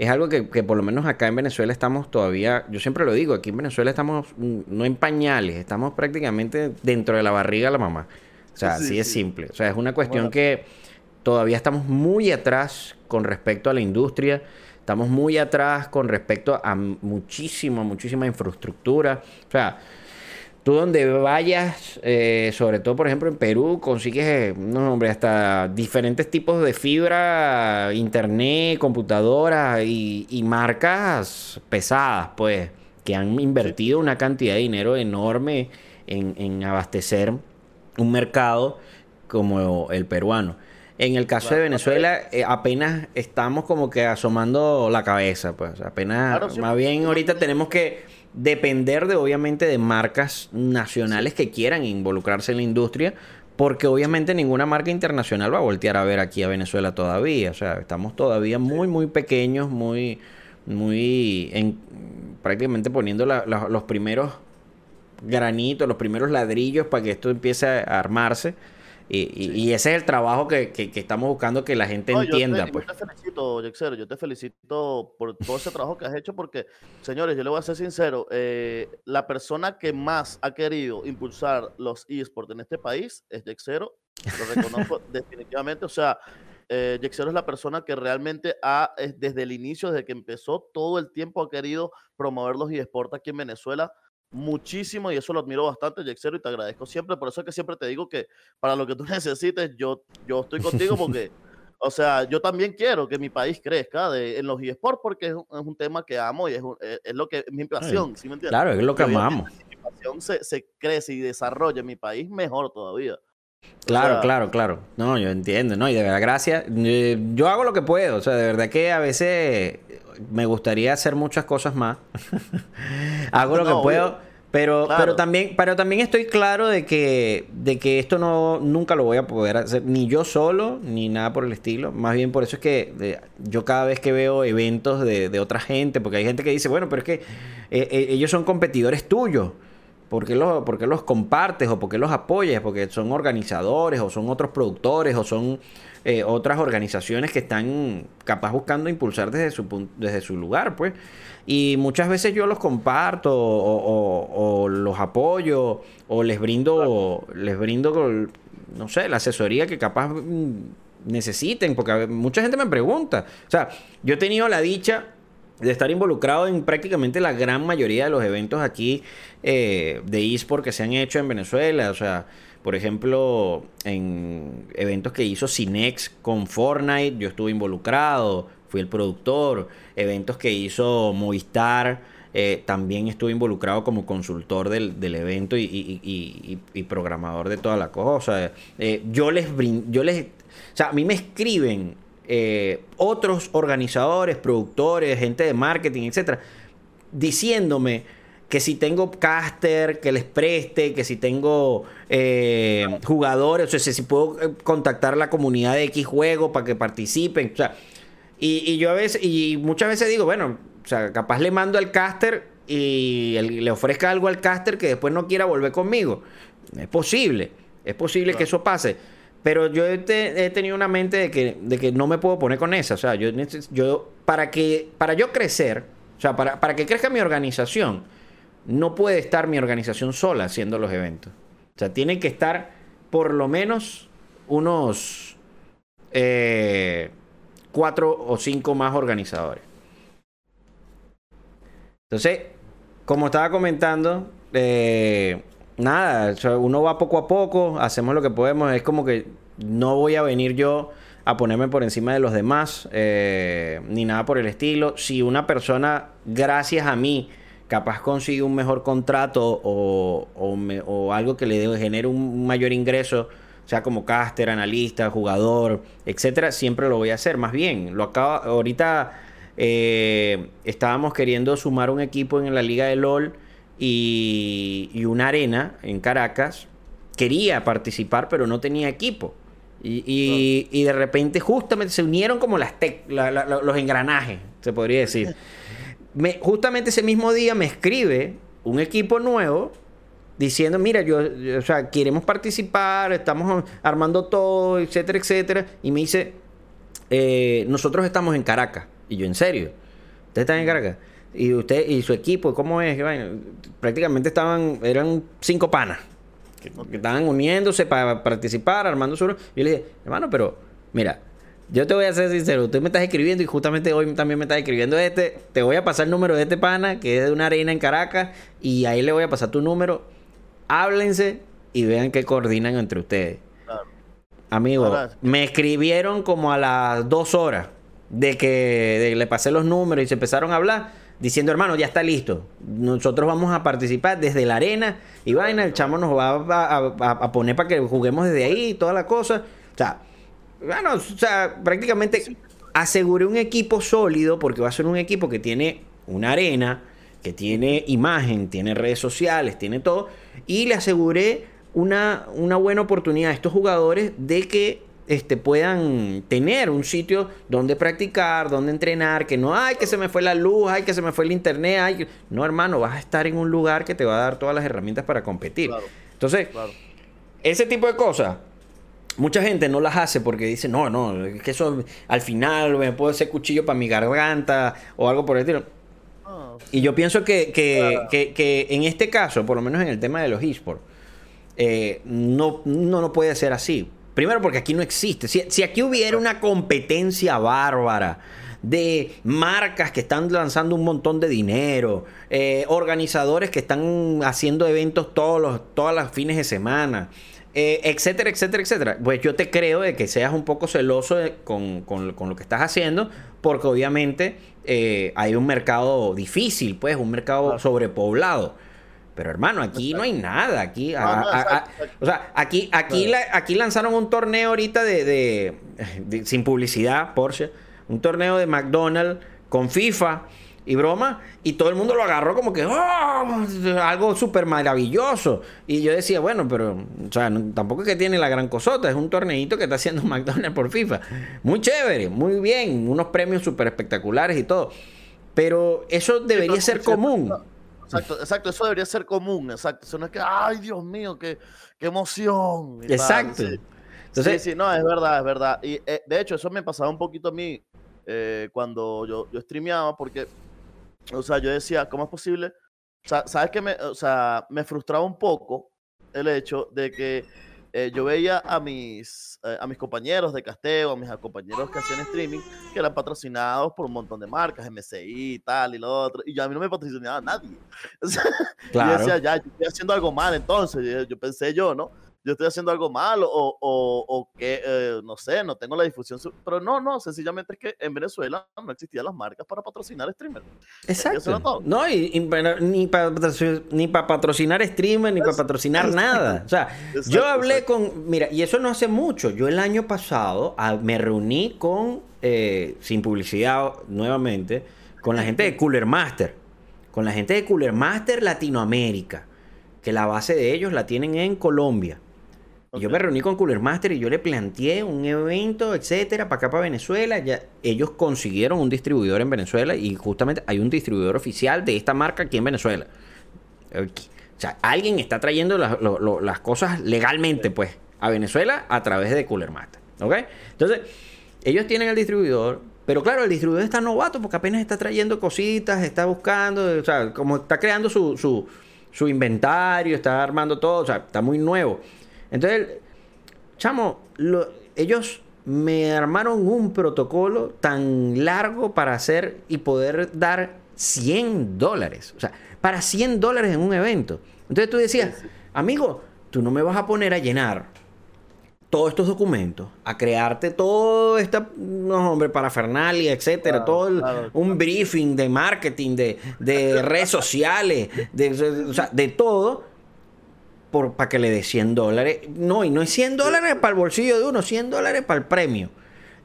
es algo que, que, por lo menos acá en Venezuela estamos todavía, yo siempre lo digo, aquí en Venezuela estamos mm, no en pañales, estamos prácticamente dentro de la barriga de la mamá. O sea, así es simple. O sea, es una cuestión que todavía estamos muy atrás con respecto a la industria, estamos muy atrás con respecto a muchísima, muchísima infraestructura. O sea, Tú donde vayas, eh, sobre todo por ejemplo en Perú, consigues, eh, no hombre, hasta diferentes tipos de fibra, internet, computadora y, marcas pesadas, pues, que han invertido una cantidad de dinero enorme en, abastecer un mercado como el peruano. En el caso de Venezuela, eh, apenas estamos como que asomando la cabeza, pues, apenas, más bien ahorita tenemos que depender de obviamente de marcas nacionales que quieran involucrarse en la industria, porque obviamente ninguna marca internacional va a voltear a ver aquí a Venezuela todavía, o sea, estamos todavía muy muy pequeños, muy muy en, prácticamente poniendo los primeros granitos, los primeros ladrillos para que esto empiece a armarse. Y, ese es el trabajo que, estamos buscando que la gente entienda. Yo pues. te, felicito, Yexero, yo te felicito por todo ese trabajo que has hecho porque, señores, yo le voy a ser sincero, eh, la persona que más ha querido impulsar los esports en este país es Yexero, lo reconozco definitivamente, o sea, eh, es la persona que realmente ha, desde el inicio, desde que empezó, todo el tiempo ha querido promover los esports aquí en Venezuela muchísimo y eso lo admiro bastante, Jexero, y te agradezco siempre. Por eso es que siempre te digo que para lo que tú necesites, yo, yo estoy contigo porque, o sea, yo también quiero que mi país crezca de, en los eSports porque es un, tema que amo y es, es, lo que es mi pasión, ¿sí me entiendes? Claro, es lo que amamos. Si mi pasión se, se, crece y desarrolla en mi país, mejor todavía. Claro, claro, claro. No, yo entiendo, ¿no? Y de verdad, gracias. Eh, yo hago lo que puedo. O sea, de verdad que a veces me gustaría hacer muchas cosas más. Hago lo que puedo. Pero, pero, también, pero también estoy claro de que, de que esto no nunca lo voy a poder hacer, ni yo solo, ni nada por el estilo. Más bien por eso es que yo cada vez que veo eventos de, otra gente, porque hay gente que dice, bueno, pero es que eh, eh, ellos son competidores tuyos. ¿Por qué, los, ¿Por los compartes o por qué los apoyas? Porque son organizadores o son otros productores o son eh, otras organizaciones que están capaz buscando impulsar desde su, desde su lugar, pues. Y muchas veces yo los comparto o, los apoyo o les brindo, les brindo, no sé, la asesoría que capaz necesiten, porque mucha gente me pregunta. O sea, yo he tenido la dicha de estar involucrado en prácticamente la gran mayoría de los eventos aquí eh, de eSport que se han hecho en Venezuela. O sea, por ejemplo, en eventos que hizo Cinex con Fortnite, yo estuve involucrado, fui el productor. Eventos que hizo Movistar, eh, también estuve involucrado como consultor del, evento y, programador de toda la cosa. Eh, yo les yo les, o sea, a mí me escriben eh, otros organizadores, productores, gente de marketing, etcétera, diciéndome que si tengo caster que les preste, que si tengo eh, jugadores, o sea, si puedo eh, contactar a la comunidad de X juego para que participen, o sea, y, yo a veces, y muchas veces digo, bueno, o sea, capaz le mando al caster y le ofrezca algo al caster que después no quiera volver conmigo. Es posible, es posible que eso pase. Pero yo he, tenido una mente de que, de que no me puedo poner con esa. O sea, yo, yo para, que, para yo crecer, o sea, para, para que crezca mi organización, no puede estar mi organización sola haciendo los eventos. O sea, tienen que estar por lo menos unos eh, cuatro o cinco más organizadores. Entonces, como estaba comentando, eh, nada, uno va poco a poco, hacemos lo que podemos. Es como que no voy a venir yo a ponerme por encima de los demás, eh, ni nada por el estilo. Si una persona, gracias a mí, capaz consigue un mejor contrato o, o, algo que le genere un mayor ingreso, sea como caster, analista, jugador, etcétera, siempre lo voy a hacer. Más bien, lo acaba, ahorita eh, estábamos queriendo sumar un equipo en la liga de LOL y, y una arena en Caracas. Quería participar, pero no tenía equipo. Y, y, de repente justamente se unieron como las los engranajes, se podría decir justamente ese mismo día me escribe un equipo nuevo diciendo, mira, yo, o sea, queremos participar, estamos armando todo, etcétera, etcétera. Y me dice, eh, nosotros estamos en Caracas. Y yo, ¿en serio? ¿Ustedes están en Caracas? Y usted y su equipo, ¿cómo es? prácticamente estaban, eran cinco panas que, estaban uniéndose para participar, armando su... Y yo le dije, hermano, pero mira, yo te voy a ser sincero, tú me estás escribiendo y justamente hoy también me estás escribiendo este. Te voy a pasar el número de este pana, que es de una arena en Caracas, y ahí le voy a pasar tu número. Háblense y vean qué coordinan entre ustedes. Claro. Amigo, me escribieron como a las dos horas de que le pasé los números y se empezaron a hablar, diciendo, hermano, ya está listo. Nosotros vamos a participar desde la arena y vaina, el chamo nos va a, a poner para que juguemos desde ahí y toda la cosa. O sea, bueno, o sea, prácticamente aseguré un equipo sólido porque va a ser un equipo que tiene una arena, que tiene imagen, tiene redes sociales, tiene todo. Y le aseguré una, una buena oportunidad a estos jugadores de que este, puedan tener un sitio donde practicar, donde entrenar, que no, ay, que se me fue la luz, ay, que se me fue el internet, ay, no, hermano, vas a estar en un lugar que te va a dar todas las herramientas para competir. Entonces, ese tipo de cosas, mucha gente no las hace porque dice, no, no, es que eso al final me puedo hacer cuchillo para mi garganta o algo por el estilo. Ah, y yo pienso que, que, en este caso, por lo menos en el tema de los esports, eh, no, no, no puede ser así. Primero porque aquí no existe. Si, aquí hubiera una competencia bárbara de marcas que están lanzando un montón de dinero, eh, organizadores que están haciendo eventos todos los, todas las fines de semana, eh, etcétera, etcétera, etcétera. Pues yo te creo de que seas un poco celoso con, lo que estás haciendo, porque obviamente eh, hay un mercado difícil, pues, un mercado sobrepoblado. Pero hermano, aquí no hay nada. Aquí, o sea, aquí, aquí, aquí lanzaron un torneo ahorita de, sin publicidad, Porsche, un torneo de McDonald's con FIFA y broma, y todo el mundo lo agarró como que oh, algo súper maravilloso. Y yo decía, bueno, pero o sea, tampoco es que tiene la gran cosota, es un torneito que está haciendo McDonald's por FIFA. Muy chévere, muy bien, unos premios súper espectaculares y todo. Pero eso debería ser común. Exacto, exacto, eso debería ser común, exacto. Eso no es que, ay, Dios mío, qué, qué emoción. Exacto. Sí. sí, no, es verdad, es verdad. Y eh, de hecho, eso me pasaba un poquito a mí eh, cuando yo, yo streameaba, porque, o sea, yo decía, ¿cómo es posible? O sea, ¿sabes qué? Me, o sea, me frustraba un poco el hecho de que eh, yo veía a mis, eh, a mis compañeros de casteo, a mis compañeros que hacían streaming, que eran patrocinados por un montón de marcas, MCI, tal y lo otro, y yo a mí no me patrocinaba nadie. claro. Yo decía, ya, yo estoy haciendo algo mal entonces, yo pensé yo, ¿no? Yo estoy haciendo algo mal o, o, que, eh, no sé, no tengo la difusión. Pero no, no, sencillamente es que en Venezuela no existían las marcas para patrocinar streamers. Exacto. No, y, ni para ni para patrocinar streamers, ni para patrocinar nada. O sea, yo hablé con, mira, y eso no hace mucho. Yo el año pasado me reuní con, eh, sin publicidad nuevamente, con la gente de Cooler Master. Con la gente de Cooler Master Latinoamérica que la base de ellos la tienen en Colombia. Yo me reuní con Cooler Master y yo le planteé un evento, etcétera, para acá, para Venezuela. Ya, ellos consiguieron un distribuidor en Venezuela y justamente hay un distribuidor oficial de esta marca aquí en Venezuela. O sea, alguien está trayendo las, cosas legalmente, pues, a Venezuela a través de Cooler Master. ¿Ok? Entonces, ellos tienen el distribuidor, pero claro, el distribuidor está novato porque apenas está trayendo cositas, está buscando, o sea, como está creando su, su, su inventario, está armando todo, o sea, está muy nuevo. Entonces, chamo, ellos me armaron un protocolo tan largo para hacer y poder dar 100 dólares. O sea, para 100 dólares en un evento. Entonces tú decías, amigo, tú no me vas a poner a llenar todos estos documentos, a crearte todo esta, no, hombre, parafernalia, etcétera, todo un briefing de marketing, de, de redes sociales, de, o sea, de todo por, para que le dé 100 dólares. No, y no es 100 dólares para el bolsillo de uno, 100 dólares para el premio.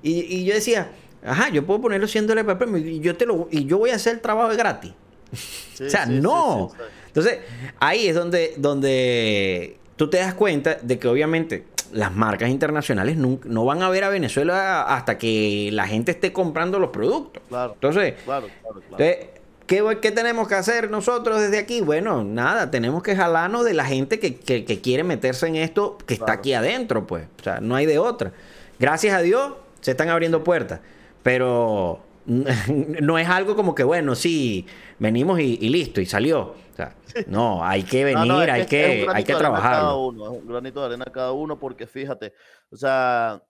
Y, yo decía, ajá, yo puedo poner los 100 dólares para el premio y yo, te lo, y yo voy a hacer el trabajo de gratis. o sea, no. Entonces, ahí es donde, donde tú te das cuenta de que obviamente las marcas internacionales no, van a ver a Venezuela hasta que la gente esté comprando los productos. Claro. Entonces, claro, claro, entonces ¿Qué, tenemos que hacer nosotros desde aquí? Bueno, nada, tenemos que jalarnos de la gente que, quiere meterse en esto que está aquí adentro, pues. O sea, no hay de otra. Gracias a Dios se están abriendo puertas, pero no es algo como que, bueno, sí, venimos y, listo, y salió. O sea, no, hay que venir, hay que, hay que trabajar. Cada uno, un granito de arena cada uno, porque fíjate, o sea,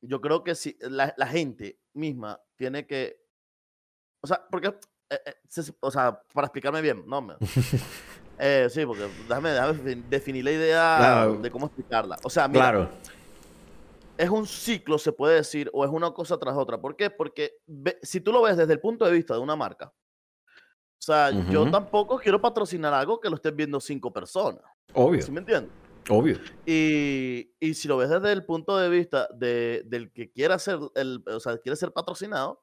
yo creo que si la gente misma tiene que sea, porque, eh, eh, o sea, para explicarme bien, no, me, eh, sí, porque déjame, definir la idea de cómo explicarla. O sea, mira, claro. es un ciclo, se puede decir, o es una cosa tras otra. ¿Por qué? Porque si tú lo ves desde el punto de vista de una marca, o sea, yo tampoco quiero patrocinar algo que lo estén viendo cinco personas. Obvio. ¿Sí me entiendes? Obvio. Y, y, si lo ves desde el punto de vista de, del que quiera ser, el, o sea, quiere ser patrocinado,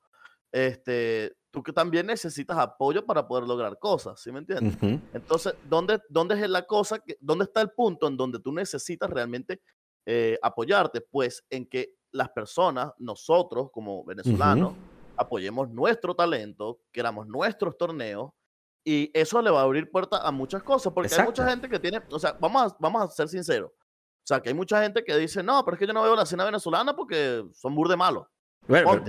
este, tú que también necesitas apoyo para poder lograr cosas, ¿sí me entiendes? Entonces, ¿dónde, ¿dónde es la cosa, que, dónde está el punto en donde tú necesitas realmente eh, apoyarte? Pues en que las personas, nosotros como venezolanos, apoyemos nuestro talento, queramos nuestros torneos y eso le va a abrir puertas a muchas cosas, porque hay mucha gente que tiene, o sea, vamos a, vamos a ser sinceros, o sea, que hay mucha gente que dice, no, pero es que yo no veo la escena venezolana porque son burde malos. Bueno,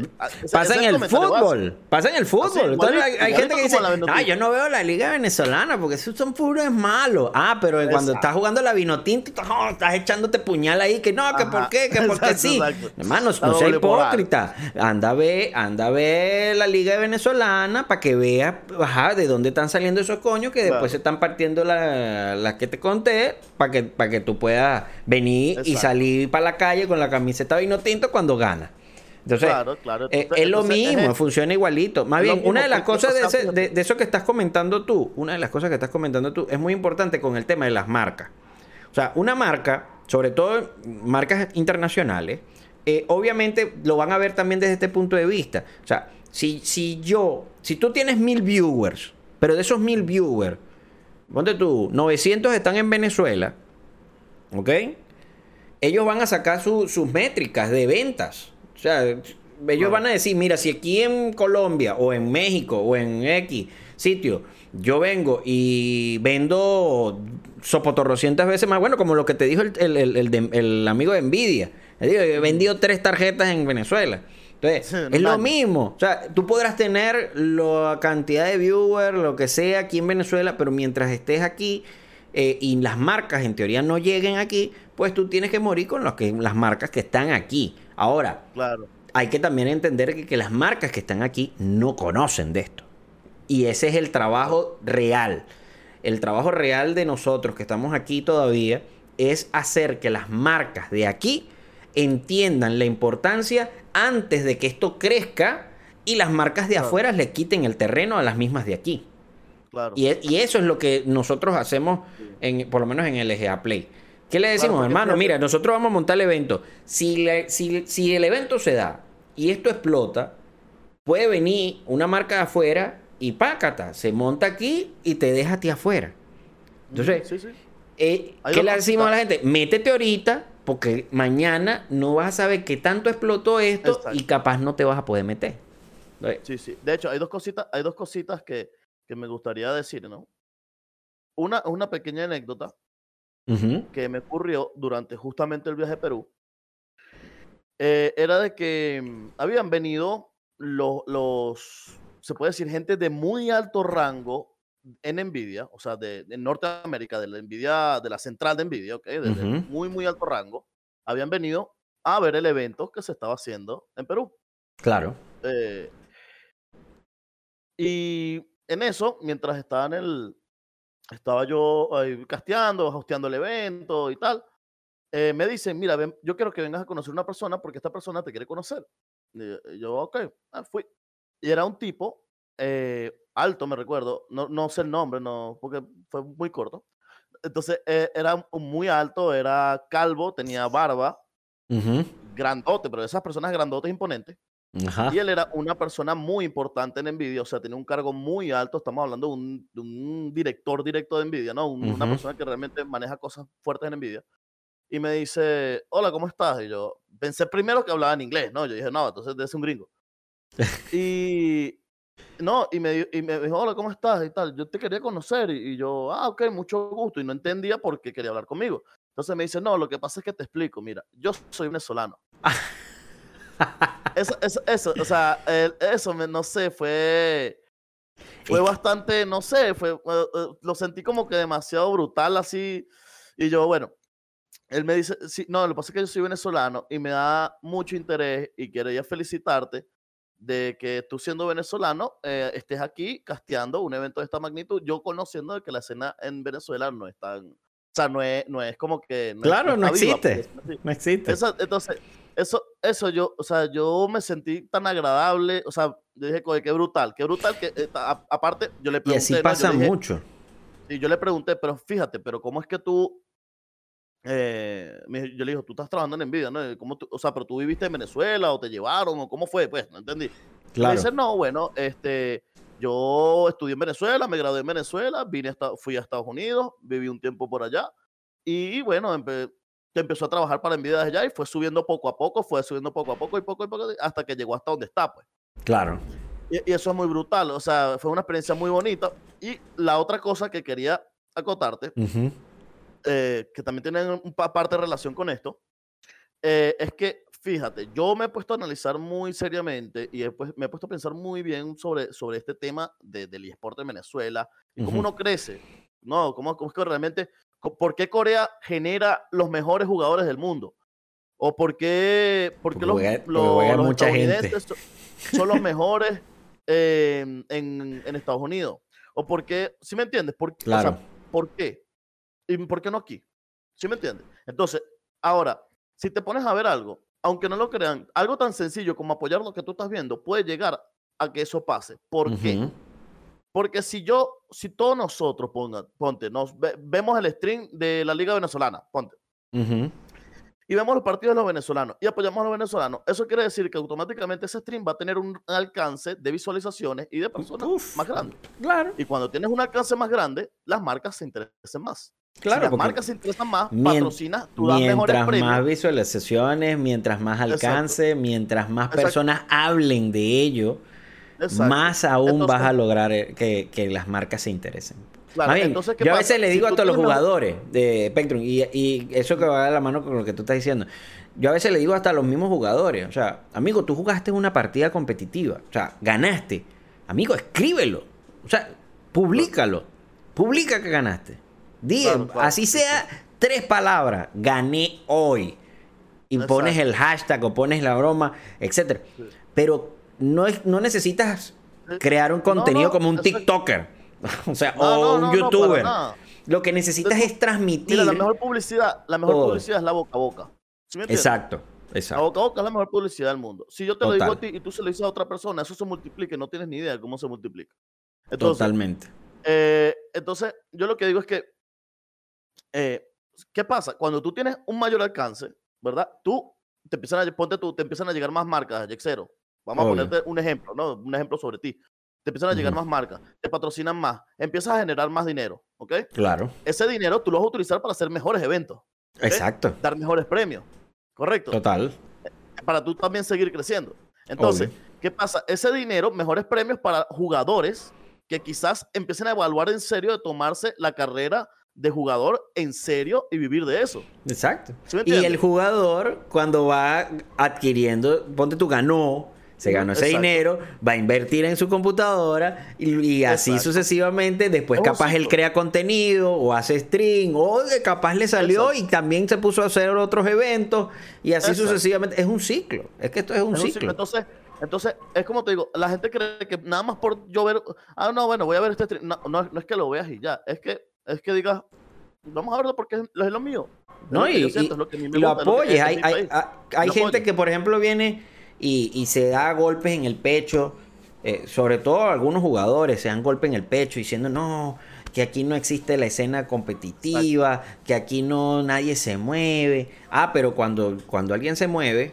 pasa en el fútbol. Pasa en el fútbol. hay, gente que dice, ah, yo no veo la liga venezolana porque esos son puros malos. Ah, pero cuando estás jugando la vinotinto, oh, estás echándote puñal ahí, que no, que por qué, que porque sí. Hermanos, no sea hipócrita. Anda a ver, anda a ver la liga venezolana para que veas de dónde están saliendo esos coños que después se están partiendo las la que te conté para que, para que tú puedas venir y salir para la calle con la camiseta vinotinto cuando ganas. Entonces, eh, es lo mismo, funciona igualito. Más bien, una de las cosas de, eso que estás comentando tú, una de las cosas que estás comentando tú, es muy importante con el tema de las marcas. O sea, una marca, sobre todo marcas internacionales, eh, obviamente lo van a ver también desde este punto de vista. O sea, si, si yo, si tú tienes mil viewers, pero de esos mil viewers, ponte tú, 900 están en Venezuela, ¿ok? Ellos van a sacar sus métricas de ventas. O sea, ellos van a decir, mira, si aquí en Colombia o en México o en X sitio yo vengo y vendo sopotorrocientas veces más, bueno, como lo que te dijo el, amigo de Nvidia. digo, he vendido tres tarjetas en Venezuela. Entonces, es lo mismo. O sea, tú podrás tener la cantidad de viewers, lo que sea aquí en Venezuela, pero mientras estés aquí eh, y las marcas en teoría no lleguen aquí, pues tú tienes que morir con que, las marcas que están aquí. Ahora, claro. hay que también entender que, las marcas que están aquí no conocen de esto. Y ese es el trabajo real. El trabajo real de nosotros que estamos aquí todavía es hacer que las marcas de aquí entiendan la importancia antes de que esto crezca y las marcas de afuera le quiten el terreno a las mismas de aquí. Y, y, eso es lo que nosotros hacemos, en, por lo menos en LGA Play. ¿Qué le decimos, hermano? Mira, nosotros vamos a montar el evento. Si, si, el evento se da y esto explota, puede venir una marca de afuera y pácata, se monta aquí y te deja a ti afuera. Entonces, eh, ¿qué le decimos a la gente? Métete ahorita porque mañana no vas a saber qué tanto explotó esto y capaz no te vas a poder meter. Sí, sí. De hecho, hay dos cositas, hay dos cositas que, me gustaría decir, ¿no? Una, una pequeña anécdota que me ocurrió durante justamente el viaje a Perú, eh, era de que mm, habían venido los, los, se puede decir, gente de muy alto rango en Nvidia, o sea, de, Norteamérica, de la Nvidia, de la central de Nvidia, ok, de, muy, muy alto rango, habían venido a ver el evento que se estaba haciendo en Perú. Claro. Eh, y en eso, mientras estaba en el, estaba yo ahí casteando, hosteando el evento y tal. Eh, me dicen, mira, yo quiero que vengas a conocer una persona porque esta persona te quiere conocer. Y yo, ok, ah, fui. Y era un tipo eh, alto, me recuerdo, no, no sé el nombre, no, porque fue muy corto. Entonces, eh, era muy alto, era calvo, tenía barba, grandote, pero esas personas grandotes imponentes. Y él era una persona muy importante en Nvidia, o sea, tenía un cargo muy alto, estamos hablando de un, director directo de Nvidia, ¿no? Una persona que realmente maneja cosas fuertes en Nvidia. Y me dice, hola, ¿cómo estás? Y yo pensé primero que hablaba en inglés, ¿no? Yo dije, no, entonces debe ser un gringo. y, no, y me, y me dijo, hola, ¿cómo estás? Y tal, yo te quería conocer. Y, y yo, ah, ok, mucho gusto. Y no entendía por qué quería hablar conmigo. Entonces me dice, no, lo que pasa es que te explico, mira, yo soy venezolano. eso, eso, eso, o sea, eso, no sé, fue, fue bastante, no sé, fue, eh, eh, lo sentí como que demasiado brutal así. Y yo, bueno, él me dice, sí, no, lo que pasa es que yo soy venezolano y me da mucho interés y quería felicitarte de que tú siendo venezolano eh, estés aquí casteando un evento de esta magnitud, yo conociendo de que la escena en Venezuela no es tan, o sea, no es, no es como que... claro, no, existe, no existe. entonces, eso, eso yo, o sea, yo me sentí tan agradable, o sea, yo dije, qué brutal, qué brutal que, eh, aparte, yo le pregunté. Y así pasa mucho. Y yo le pregunté, pero fíjate, pero ¿cómo es que tú, eh, yo le dije, tú estás trabajando en Nvidia, ¿no? ¿Cómo o sea, pero tú viviste en Venezuela o te llevaron o cómo fue, pues, no entendí. Claro. Me dice, no, bueno, este, yo estudié en Venezuela, me gradué en Venezuela, vine fui a Estados Unidos, viví un tiempo por allá y bueno, que empezó a trabajar para Nvidia desde allá y fue subiendo poco a poco, fue subiendo poco a poco y poco a poco hasta que llegó hasta donde está, pues. Claro. Y, eso es muy brutal, o sea, fue una experiencia muy bonita. Y la otra cosa que quería acotarte, eh, que también tiene un parte de relación con esto, eh, es que, fíjate, yo me he puesto a analizar muy seriamente y después me he puesto a pensar muy bien sobre, sobre este tema de, del eSport en Venezuela y cómo uno crece, ¿no? Cómo, cómo es que realmente ¿Por qué Corea genera los mejores jugadores del mundo? ¿O por qué, por qué los, estadounidenses son los mejores en, en, Estados Unidos? ¿O por qué, ¿sí me entiendes? ¿Por, ¿por qué? ¿Y por qué no aquí? ¿Sí me entiendes? Entonces, ahora, si te pones a ver algo, aunque no lo crean, algo tan sencillo como apoyar lo que tú estás viendo puede llegar a que eso pase. ¿Por qué? Porque si yo, si todos nosotros, ponga, ponte, nos vemos el stream de la Liga Venezolana, ponte, y vemos los partidos de los venezolanos y apoyamos a los venezolanos, eso quiere decir que automáticamente ese stream va a tener un alcance de visualizaciones y de personas más grande. Claro. Y cuando tienes un alcance más grande, las marcas se interesan más. Claro, si las marcas se interesan más, patrocinas, tú das Mientras más visualizaciones, mientras más alcance, mientras más personas hablen de ello, más aún vas a lograr eh, que, las marcas se interesen. yo a veces le digo a todos los jugadores de Spectrum, y, eso que va a la mano con lo que tú estás diciendo, yo a veces le digo hasta a los mismos jugadores, o sea, amigo, tú jugaste una partida competitiva, o sea, ganaste, amigo, escríbelo, o sea, públicalo, publica que ganaste. así sea tres palabras, gané hoy. Y pones el hashtag o pones la broma, etcétera. Pero no, no necesitas eh, crear un contenido como un TikToker. o sea, o un youtuber. Lo que necesitas es transmitir. Mira, la mejor publicidad, la mejor publicidad es la boca a boca. exacto, exacto. La boca a boca es la mejor publicidad del mundo. Si yo te lo digo a ti y tú se lo dices a otra persona, eso se multiplica, no tienes ni idea de cómo se multiplica. Totalmente. Eh, entonces, yo lo que digo es que, eh, ¿qué pasa? Cuando tú tienes un mayor alcance, ¿verdad? Tú te empiezan a, ponte tú, te empiezan a llegar más marcas, Jexero, Vamos a ponerte un ejemplo, ¿no? Un ejemplo sobre ti. Te empiezan a llegar más marcas, te patrocinan más, empiezas a generar más dinero, ¿ok? Claro. Ese dinero tú lo vas a utilizar para hacer mejores eventos. Exacto. Dar mejores premios, ¿correcto? Total. Para tú también seguir creciendo. Entonces, ¿qué pasa? Ese dinero, mejores premios para jugadores que quizás empiecen a evaluar en serio de tomarse la carrera de jugador en serio y vivir de eso. Exacto. y el jugador, cuando va adquiriendo, ponte tú ganó, se ganó ese dinero, va a invertir en su computadora y, así sucesivamente. Después capaz él crea contenido o hace stream o capaz le salió y también se puso a hacer otros eventos y así sucesivamente. Es un ciclo. Es que esto es un, ciclo. Entonces, entonces, es como te digo, la gente cree que nada más por yo ver, ah, no, bueno, voy a ver este stream. No, no, es que lo veas y ya, es que, es que digas, vamos a verlo porque es, lo mío. no, y, lo, apoyes. Hay, hay, hay gente que, por ejemplo, viene y, se da golpes en el pecho. Eh, sobre todo algunos jugadores se dan golpes en el pecho diciendo no, que aquí no existe la escena competitiva, que aquí no nadie se mueve. Ah, pero cuando, cuando alguien se mueve,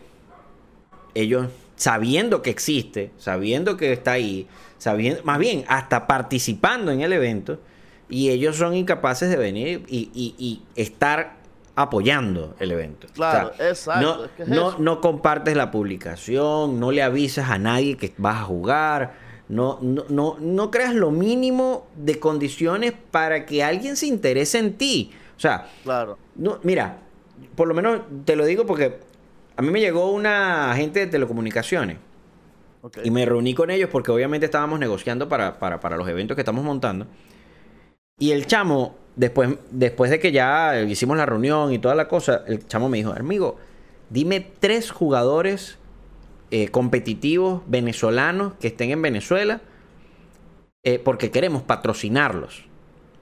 ellos sabiendo que existe, sabiendo que está ahí, sabiendo, más bien hasta participando en el evento, y ellos son incapaces de venir y, y, y estar apoyando el evento. Claro, exacto. No, no, compartes la publicación, no le avisas a nadie que vas a jugar, no, no, no, creas lo mínimo de condiciones para que alguien se interese en ti. O sea, claro. No, mira, por lo menos te lo digo porque a mí me llegó una agente de telecomunicaciones. Y me reuní con ellos porque obviamente estábamos negociando para, para, para los eventos que estamos montando. Y el chamo después, después de que ya hicimos la reunión y toda la cosa, el chamo me dijo, amigo, dime tres jugadores eh, competitivos venezolanos que estén en Venezuela eh, porque queremos patrocinarlos.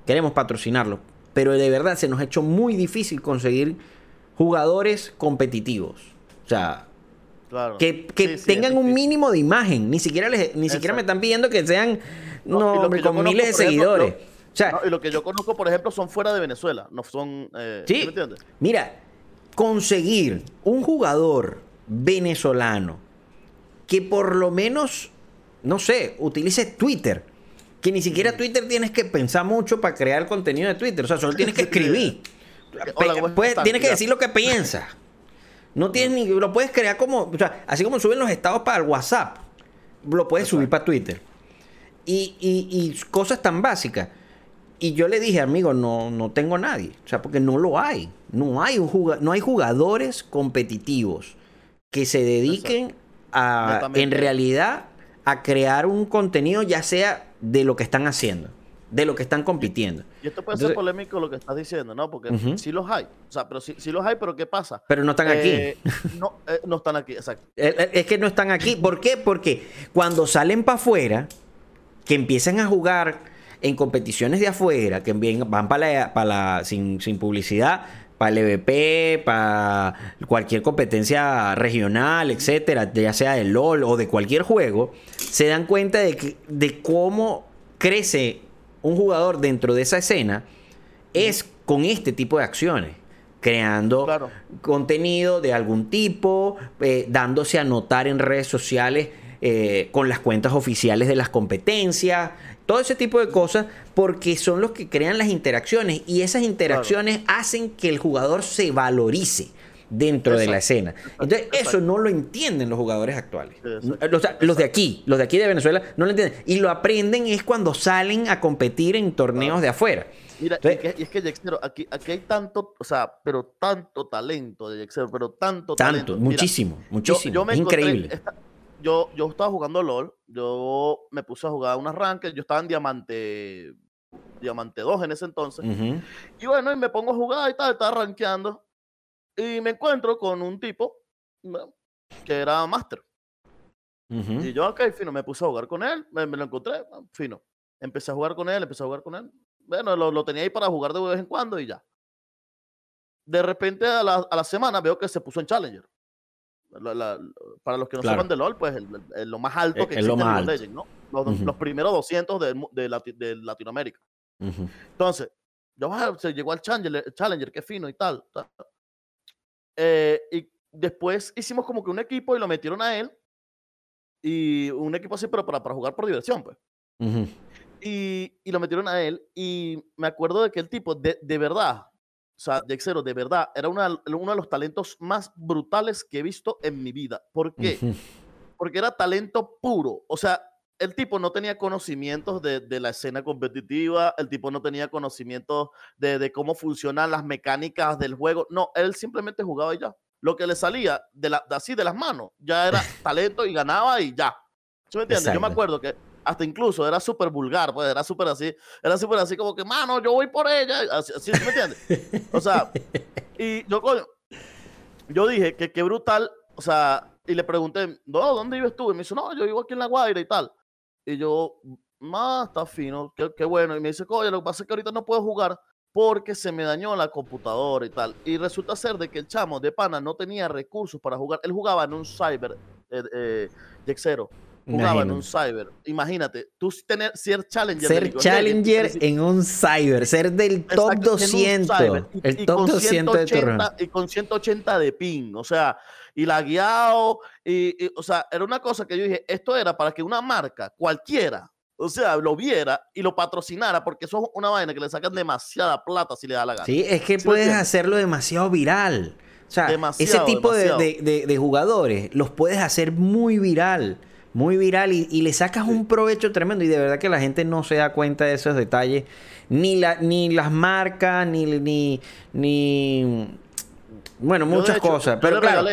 Queremos patrocinarlos. Pero de verdad se nos ha hecho muy difícil conseguir jugadores competitivos. O sea, que, tengan un mínimo de imagen. Ni siquiera, les, ni siquiera me están pidiendo que sean no, con miles de seguidores y lo que yo conozco, por ejemplo, son fuera de Venezuela, no son... Eh, sí, ¿me entiendes? Mira, conseguir un jugador venezolano que por lo menos, no sé, utilice Twitter, que ni siquiera Twitter tienes que pensar mucho para crear contenido de Twitter, o sea, solo tienes que escribir. tienes que decir lo que piensas. No tienes ni. Lo puedes crear como. O sea, así como suben los estados para el WhatsApp, lo puedes subir para Twitter. Y, y, cosas tan básicas. Y yo le dije, amigo, no, no tengo nadie. O sea, porque no lo hay. No hay, no hay jugadores competitivos que se dediquen a, en realidad, a crear un contenido, ya sea de lo que están haciendo, de lo que están compitiendo. Y esto puede ser polémico lo que estás diciendo, ¿no? Porque sí los hay. O sea, pero sí, los hay, pero ¿qué pasa? Pero no están aquí. Eh, no, eh, no están aquí, exacto. Es que no están aquí. ¿Por qué? Porque cuando salen para afuera, que empiezan a jugar en competiciones de afuera, que van para la, sin, sin publicidad, para el EVP, para cualquier competencia regional, etcétera, ya sea de LOL o de cualquier juego, se dan cuenta de, de cómo crece un jugador dentro de esa escena es con este tipo de acciones creando contenido de algún tipo, eh, dándose a notar en redes sociales eh, con las cuentas oficiales de las competencias, todo ese tipo de cosas, porque son los que crean las interacciones y esas interacciones hacen que el jugador se valorice dentro de la escena. Entonces, eso no lo entienden los jugadores actuales. Los, de aquí, los de aquí de Venezuela, no lo entienden. Y lo aprenden es cuando salen a competir en torneos de afuera. Mira, y, es que Jexero, aquí, aquí hay tanto, o sea, pero tanto talento de Jexero, pero tanto, talento. Tanto, muchísimo, muchísimo. increíble. Yo, yo estaba jugando LOL, yo me puse a jugar unas rankings, yo estaba en Diamante Diamante 2 en ese entonces. Y bueno, y me pongo a jugar y tal, estaba rankeando. Y me encuentro con un tipo que era máster. Y yo, ok, fino, me puse a jugar con él, me, lo encontré, fino. Empecé a jugar con él, empecé a jugar con él. Bueno, lo, tenía ahí para jugar de vez en cuando y ya. De repente a la, a la semana veo que se puso en Challenger. Para los que no sepan de LOL, pues lo más alto que existe en Legend, ¿no? Los, primeros 200 de, de, Latinoamérica. Entonces, yo, ah, se llegó al Challenger, Challenger, qué fino y tal. tal. Eh, y después hicimos como que un equipo y lo metieron a él. Y un equipo así, pero para, para jugar por diversión, pues. y, y, lo metieron a él. Y me acuerdo de que el tipo, de, de verdad, o sea, Jexero, de verdad, era una, uno de los talentos más brutales que he visto en mi vida. ¿Por qué? Porque era talento puro. O sea, el tipo no tenía conocimientos de, de, la escena competitiva, el tipo no tenía conocimientos de, de, cómo funcionan las mecánicas del juego. No, él simplemente jugaba y ya. Lo que le salía de, la, así de las manos ya era talento y ganaba y ya. ¿Sí me entiendes? Yo me acuerdo que hasta incluso era súper vulgar, pues era súper así, era súper así como que, mano, yo voy por ella, así, así ¿me entiendes? O sea, y yo, coño, yo dije que qué brutal, o sea, y le pregunté, no, ¿dónde vives tú? Y me dice, no, yo vivo aquí en La Guaira y tal. Y yo, más está fino, qué, bueno. Y me dice, oye, lo que pasa es que ahorita no puedo jugar porque se me dañó la computadora y tal. Y resulta ser de que el chamo de pana no tenía recursos para jugar. Él jugaba en un cyber, eh, eh Jugaba en un cyber. Imagínate, tú tener, ser challenger. Ser challenger en un cyber, ser del top 200. el top 200 de Y con 180 de ping, o sea, y la guiado, y, o sea, era una cosa que yo dije, esto era para que una marca, cualquiera, o sea, lo viera y lo patrocinara, porque eso es una vaina que le sacan demasiada plata si le da la gana. Sí, es que puedes hacerlo demasiado viral. O sea, ese tipo de, jugadores los puedes hacer muy viral. Muy viral y, le sacas un provecho tremendo. Y de verdad que la gente no se da cuenta de esos detalles. Ni, la, ni las marcas, ni, ni, ni bueno, muchas cosas. Pero claro,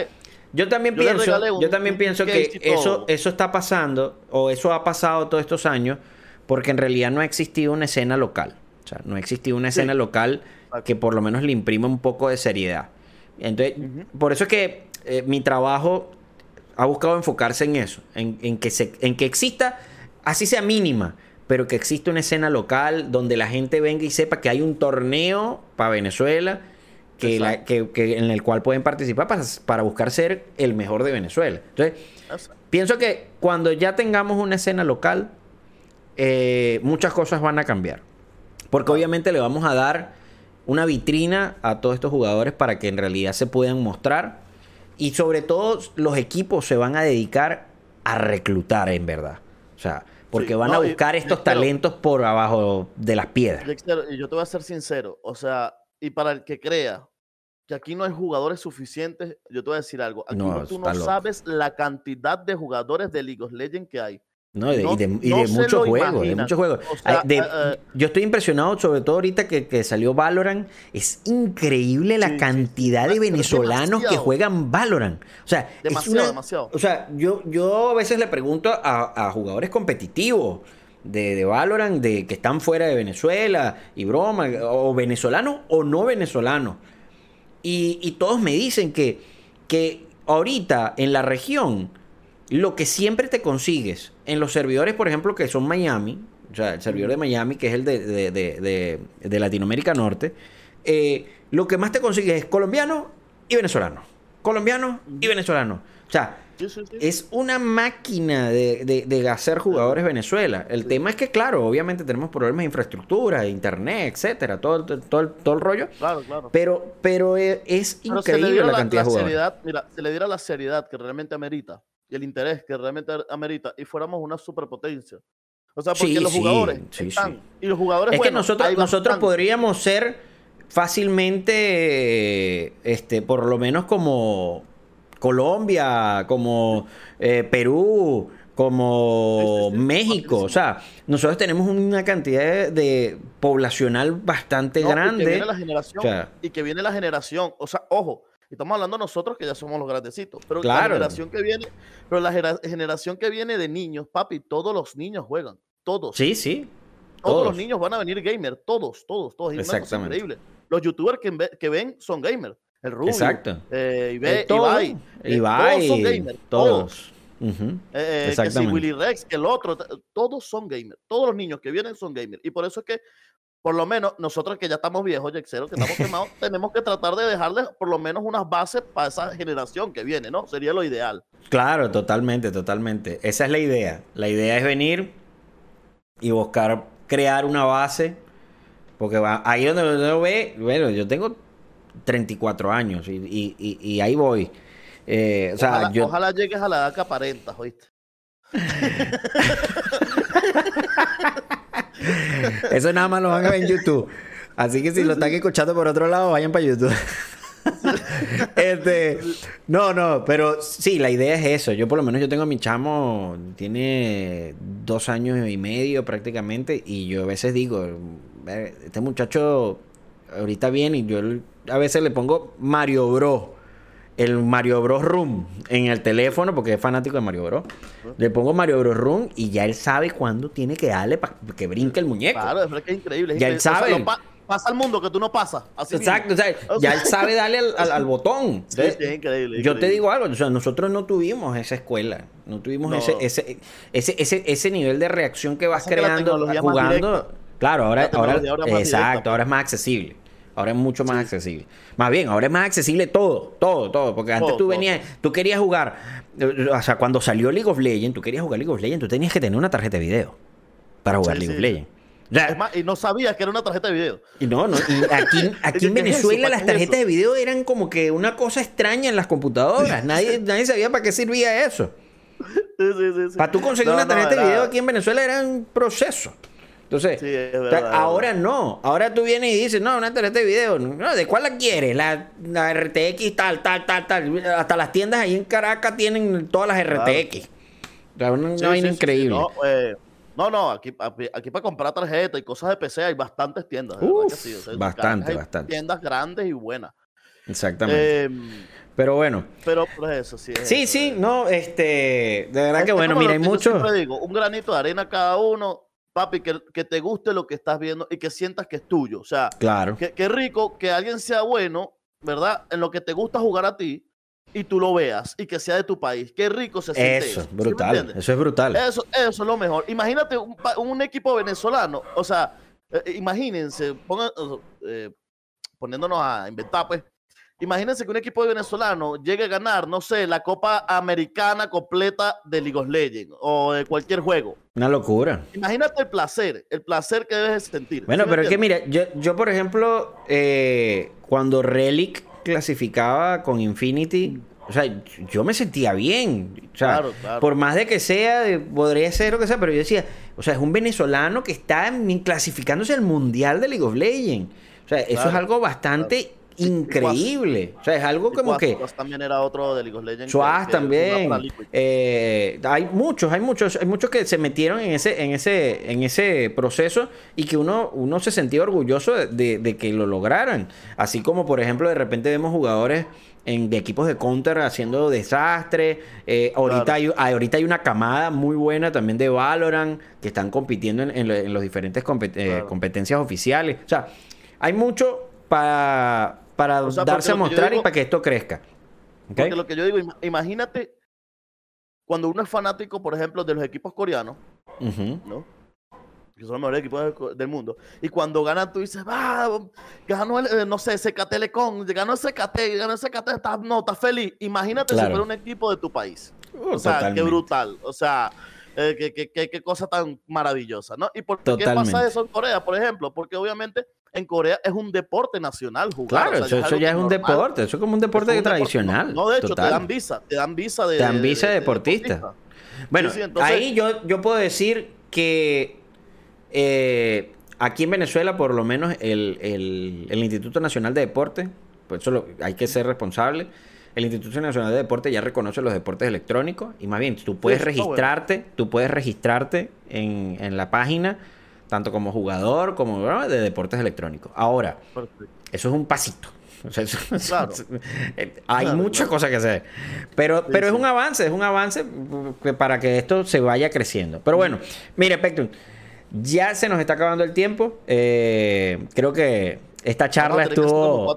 yo también pienso, yo también pienso que eso, eso está pasando, o eso ha pasado todos estos años, porque en realidad no ha existido una escena local. O sea, no ha existido una escena local que por lo menos le imprima un poco de seriedad. Entonces, por eso es que eh, mi trabajo ha buscado enfocarse en eso, en, que se, en que exista, así sea mínima, pero que exista una escena local donde la gente venga y sepa que hay un torneo para Venezuela que, que, en el cual pueden participar para, buscar ser el mejor de Venezuela. Entonces, pienso que cuando ya tengamos una escena local, eh, muchas cosas van a cambiar. Porque obviamente le vamos a dar una vitrina a todos estos jugadores para que en realidad se puedan mostrar. Y sobre todo los equipos se van a dedicar a reclutar en verdad. O sea, porque van a buscar estos talentos por abajo de las piedras. Y yo te voy a ser sincero, o sea, y para el que crea que aquí no hay jugadores suficientes, yo te voy a decir algo. Aquí no, tú no sabes la cantidad de jugadores de League of Legends que hay. No, y de, muchos juegos, de muchos juegos. yo estoy impresionado, sobre todo ahorita que, salió Valorant. Es increíble la cantidad de venezolanos que juegan Valorant. O sea, demasiado, demasiado. O sea, yo, yo a veces le pregunto a, jugadores competitivos de, de, Valorant, de que están fuera de Venezuela y broma, o venezolanos o no venezolanos. Y, y todos me dicen que, que ahorita en la región lo que siempre te consigues en los servidores, por ejemplo, que son Miami, o sea, el servidor de Miami, que es el de, Latinoamérica Norte, eh, lo que más te consigues es colombiano y venezolano. Colombiano y venezolano. O sea, es una máquina de, hacer jugadores Venezuela. El tema es que, claro, obviamente tenemos problemas de infraestructura, de internet, etcétera, todo, todo, todo, el rollo. Claro, claro. Pero, pero e, es, increíble la, cantidad de jugadores. Seriedad, mira, se le diera la seriedad que realmente amerita y el interés que realmente amerita y fuéramos una superpotencia. O sea, porque los jugadores están. Y los jugadores. Es que nosotros, nosotros podríamos ser fácilmente, este, por lo menos como Colombia, como eh, Perú, como México. O sea, nosotros tenemos una cantidad de, poblacional bastante grande. Y que, viene la generación, y que viene la generación. O sea, ojo, estamos hablando nosotros que ya somos los grandecitos. Pero la generación que viene, pero la generación que viene de niños, papi, todos los niños juegan. Todos. Sí, sí. Todos, los niños van a venir gamer. Todos, todos, todos. Exactamente. increíble. Los youtubers que, ven son gamers. El Rubio. Exacto. Eh, Ibai, Ibai, eh, todos son gamers. Todos. Eh, que si Willy Rex, que el otro, todos son gamers. Todos los niños que vienen son gamers. Y por eso es que por lo menos nosotros que ya estamos viejos, Yexero, que estamos quemados, tenemos que tratar de dejarles por lo menos unas bases para esa generación que viene, ¿no? Sería lo ideal. Claro, totalmente, totalmente. Esa es la idea. La idea es venir y buscar crear una base, porque va, ahí donde uno ve, bueno, yo tengo 34 años y, ahí voy. Eh, o sea, ojalá, yo... ojalá llegues a la edad que aparentas, ¿oíste? Eso nada más lo van a ver en YouTube. Así que si lo están escuchando por otro lado, vayan para YouTube. este, no, no, pero sí, la idea es eso. Yo por lo menos yo tengo a mi chamo, tiene dos años y medio prácticamente, y yo a veces digo, este muchacho ahorita viene y yo a veces le pongo Mario Bros el Mario Bros. Room en el teléfono, porque es fanático de Mario Bros. Le pongo Mario Bros. Room y ya él sabe cuándo tiene que darle para que brinque el muñeco. Claro, es que es increíble. ya él sabe. pasa al mundo que tú no pasas. Exacto, o sea, ya él sabe darle al, botón. Sí, es increíble. Yo te digo algo, o sea, nosotros no tuvimos esa escuela, no tuvimos Ese, ese, ese, ese, ese nivel de reacción que vas creando jugando. Claro, ahora, ahora, exacto, ahora es más accesible. Ahora es mucho más accesible. Más bien, ahora es más accesible todo, todo, todo. Porque antes tú venías, tú querías jugar, o sea, cuando salió League of Legends, tú querías jugar League of Legends, tú tenías que tener una tarjeta de video para jugar League of Legends. es más, y no sabías que era una tarjeta de video. Y no, no. Y aquí, aquí en Venezuela las tarjetas de video eran como que una cosa extraña en las computadoras. Nadie, nadie sabía para qué servía eso. Sí, sí, para tú conseguir una tarjeta de video aquí en Venezuela era un proceso. Entonces, ahora no. Ahora tú vienes y dices, no, una tarjeta de video. No, ¿De cuál la quieres? La, RTX tal, tal, tal, tal. Hasta las tiendas ahí en Caracas tienen todas las RTX. Claro. una, increíble. Eh, no, no, aquí, aquí, para comprar tarjetas y cosas de PC hay bastantes tiendas. bastante, bastante. Tiendas grandes y buenas. Exactamente. Em, pero bueno. Pero pues eso sí. sí, sí, no, este, de verdad que bueno, mira, hay mucho. digo, un granito de arena cada uno papi, que, te guste lo que estás viendo y que sientas que es tuyo. O sea, claro. que, rico que alguien sea bueno, ¿verdad? En lo que te gusta jugar a ti y tú lo veas y que sea de tu país. Qué rico se siente eso. Eso, brutal. eso es brutal. Eso, eso es lo mejor. Imagínate un, equipo venezolano. O sea, eh, imagínense, eh, poniéndonos a inventar, pues, Imagínense que un equipo venezolano llegue a ganar, no sé, la Copa Americana completa de League of Legends o de cualquier juego. Una locura. Imagínate el placer, el placer que debes sentir. Bueno, pero es que mira, yo, yo por ejemplo, eh, cuando Relic clasificaba con Infinity, o sea, yo me sentía bien. O sea, por más de que sea, podría ser lo que sea, pero yo decía, o sea, es un venezolano que está clasificándose al Mundial de League of Legends. O O sea, eso es algo bastante increíble. O sea, es algo como que. también era otro de League of Legends. Suaz también. Eh, hay muchos, hay muchos, hay muchos que se metieron en ese, en ese, en ese proceso y que uno, uno se sentía orgulloso de, que lo lograran. Así como, por ejemplo, de repente vemos jugadores en, de equipos de counter haciendo desastre. Eh, ahorita, hay, ahorita hay una camada muy buena también de Valorant que están compitiendo en, en, los diferentes eh, competencias oficiales. O sea, hay mucho para para darse a mostrar y para que esto crezca. Porque lo que yo digo, imagínate cuando uno es fanático, por ejemplo, de los equipos coreanos, ¿no? Que son los mejores equipos del mundo. Y cuando ganan, tú dices, va, ganó, el, eh, no sé, SK Telecom, ganó SKT, ganó SKT, estás, no, estás feliz. Imagínate si fuera un equipo de tu país. Uh, o sea, qué brutal. O sea, eh, qué, qué, qué, cosa tan maravillosa, ¿no? ¿Y por qué pasa eso en Corea, por ejemplo? Porque obviamente en Corea es un deporte nacional jugar. Claro, eso, ya es un deporte, eso es como un deporte tradicional. No, de hecho, te dan visa, te dan visa de... Te dan visa de, deportista. Bueno, ahí yo, yo puedo decir que eh, aquí en Venezuela, por lo menos, el, el, Instituto Nacional de Deporte, pues eso hay que ser responsable. El Instituto Nacional de Deporte ya reconoce los deportes electrónicos y más bien tú puedes registrarte, tú puedes registrarte en, en la página tanto como jugador como de deportes electrónicos. Ahora, eso es un pasito. hay muchas cosas que hacer. Pero, pero es un avance, es un avance para que esto se vaya creciendo. Pero bueno, mire, Spectrum, ya se nos está acabando el tiempo. Eh, creo que esta charla estuvo.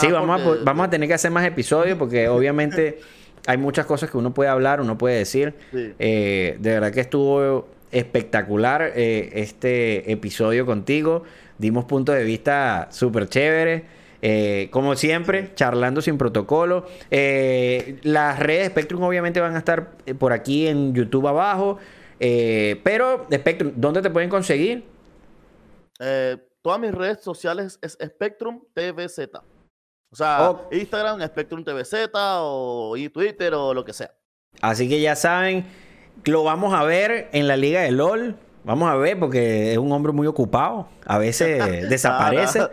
sí, vamos, a, vamos a tener que hacer más episodios porque obviamente hay muchas cosas que uno puede hablar, uno puede decir. Eh, de verdad que estuvo espectacular eh, este episodio contigo. Dimos puntos de vista súper chéveres. Eh, como siempre, charlando sin protocolo. Eh, las redes de Spectrum obviamente van a estar por aquí en YouTube abajo. pero, Spectrum, ¿dónde te pueden conseguir? todas mis redes sociales es Spectrum TVZ. O sea, Instagram, Spectrum TVZ o Twitter o lo que sea. Así que ya saben, lo vamos a ver en la Liga de LOL. Vamos a ver, porque es un hombre muy ocupado. A veces desaparece.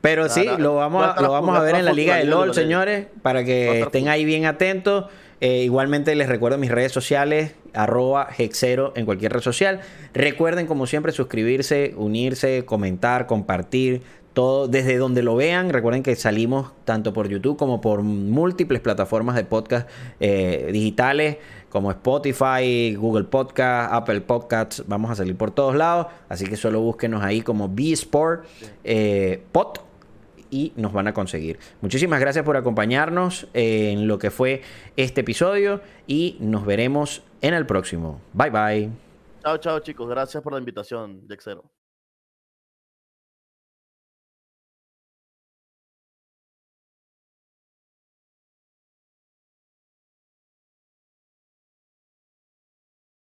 Pero sí, lo vamos, a, lo vamos a ver en la Liga de LOL, señores, para que estén ahí bien atentos. Eh, igualmente les recuerdo mis redes sociales, arroba hexero en cualquier red social. Recuerden, como siempre, suscribirse, unirse, comentar, compartir, todo desde donde lo vean. Recuerden que salimos tanto por YouTube como por múltiples plataformas de podcast eh, digitales como Spotify, Google Podcast, Apple Podcasts. Vamos a salir por todos lados. Así que solo búsquenos ahí como B Sport eh, Pod y nos van a conseguir. Muchísimas gracias por acompañarnos en lo que fue este episodio y nos veremos en el próximo. Bye bye. Chao, chao chicos. Gracias por la invitación, Dexero.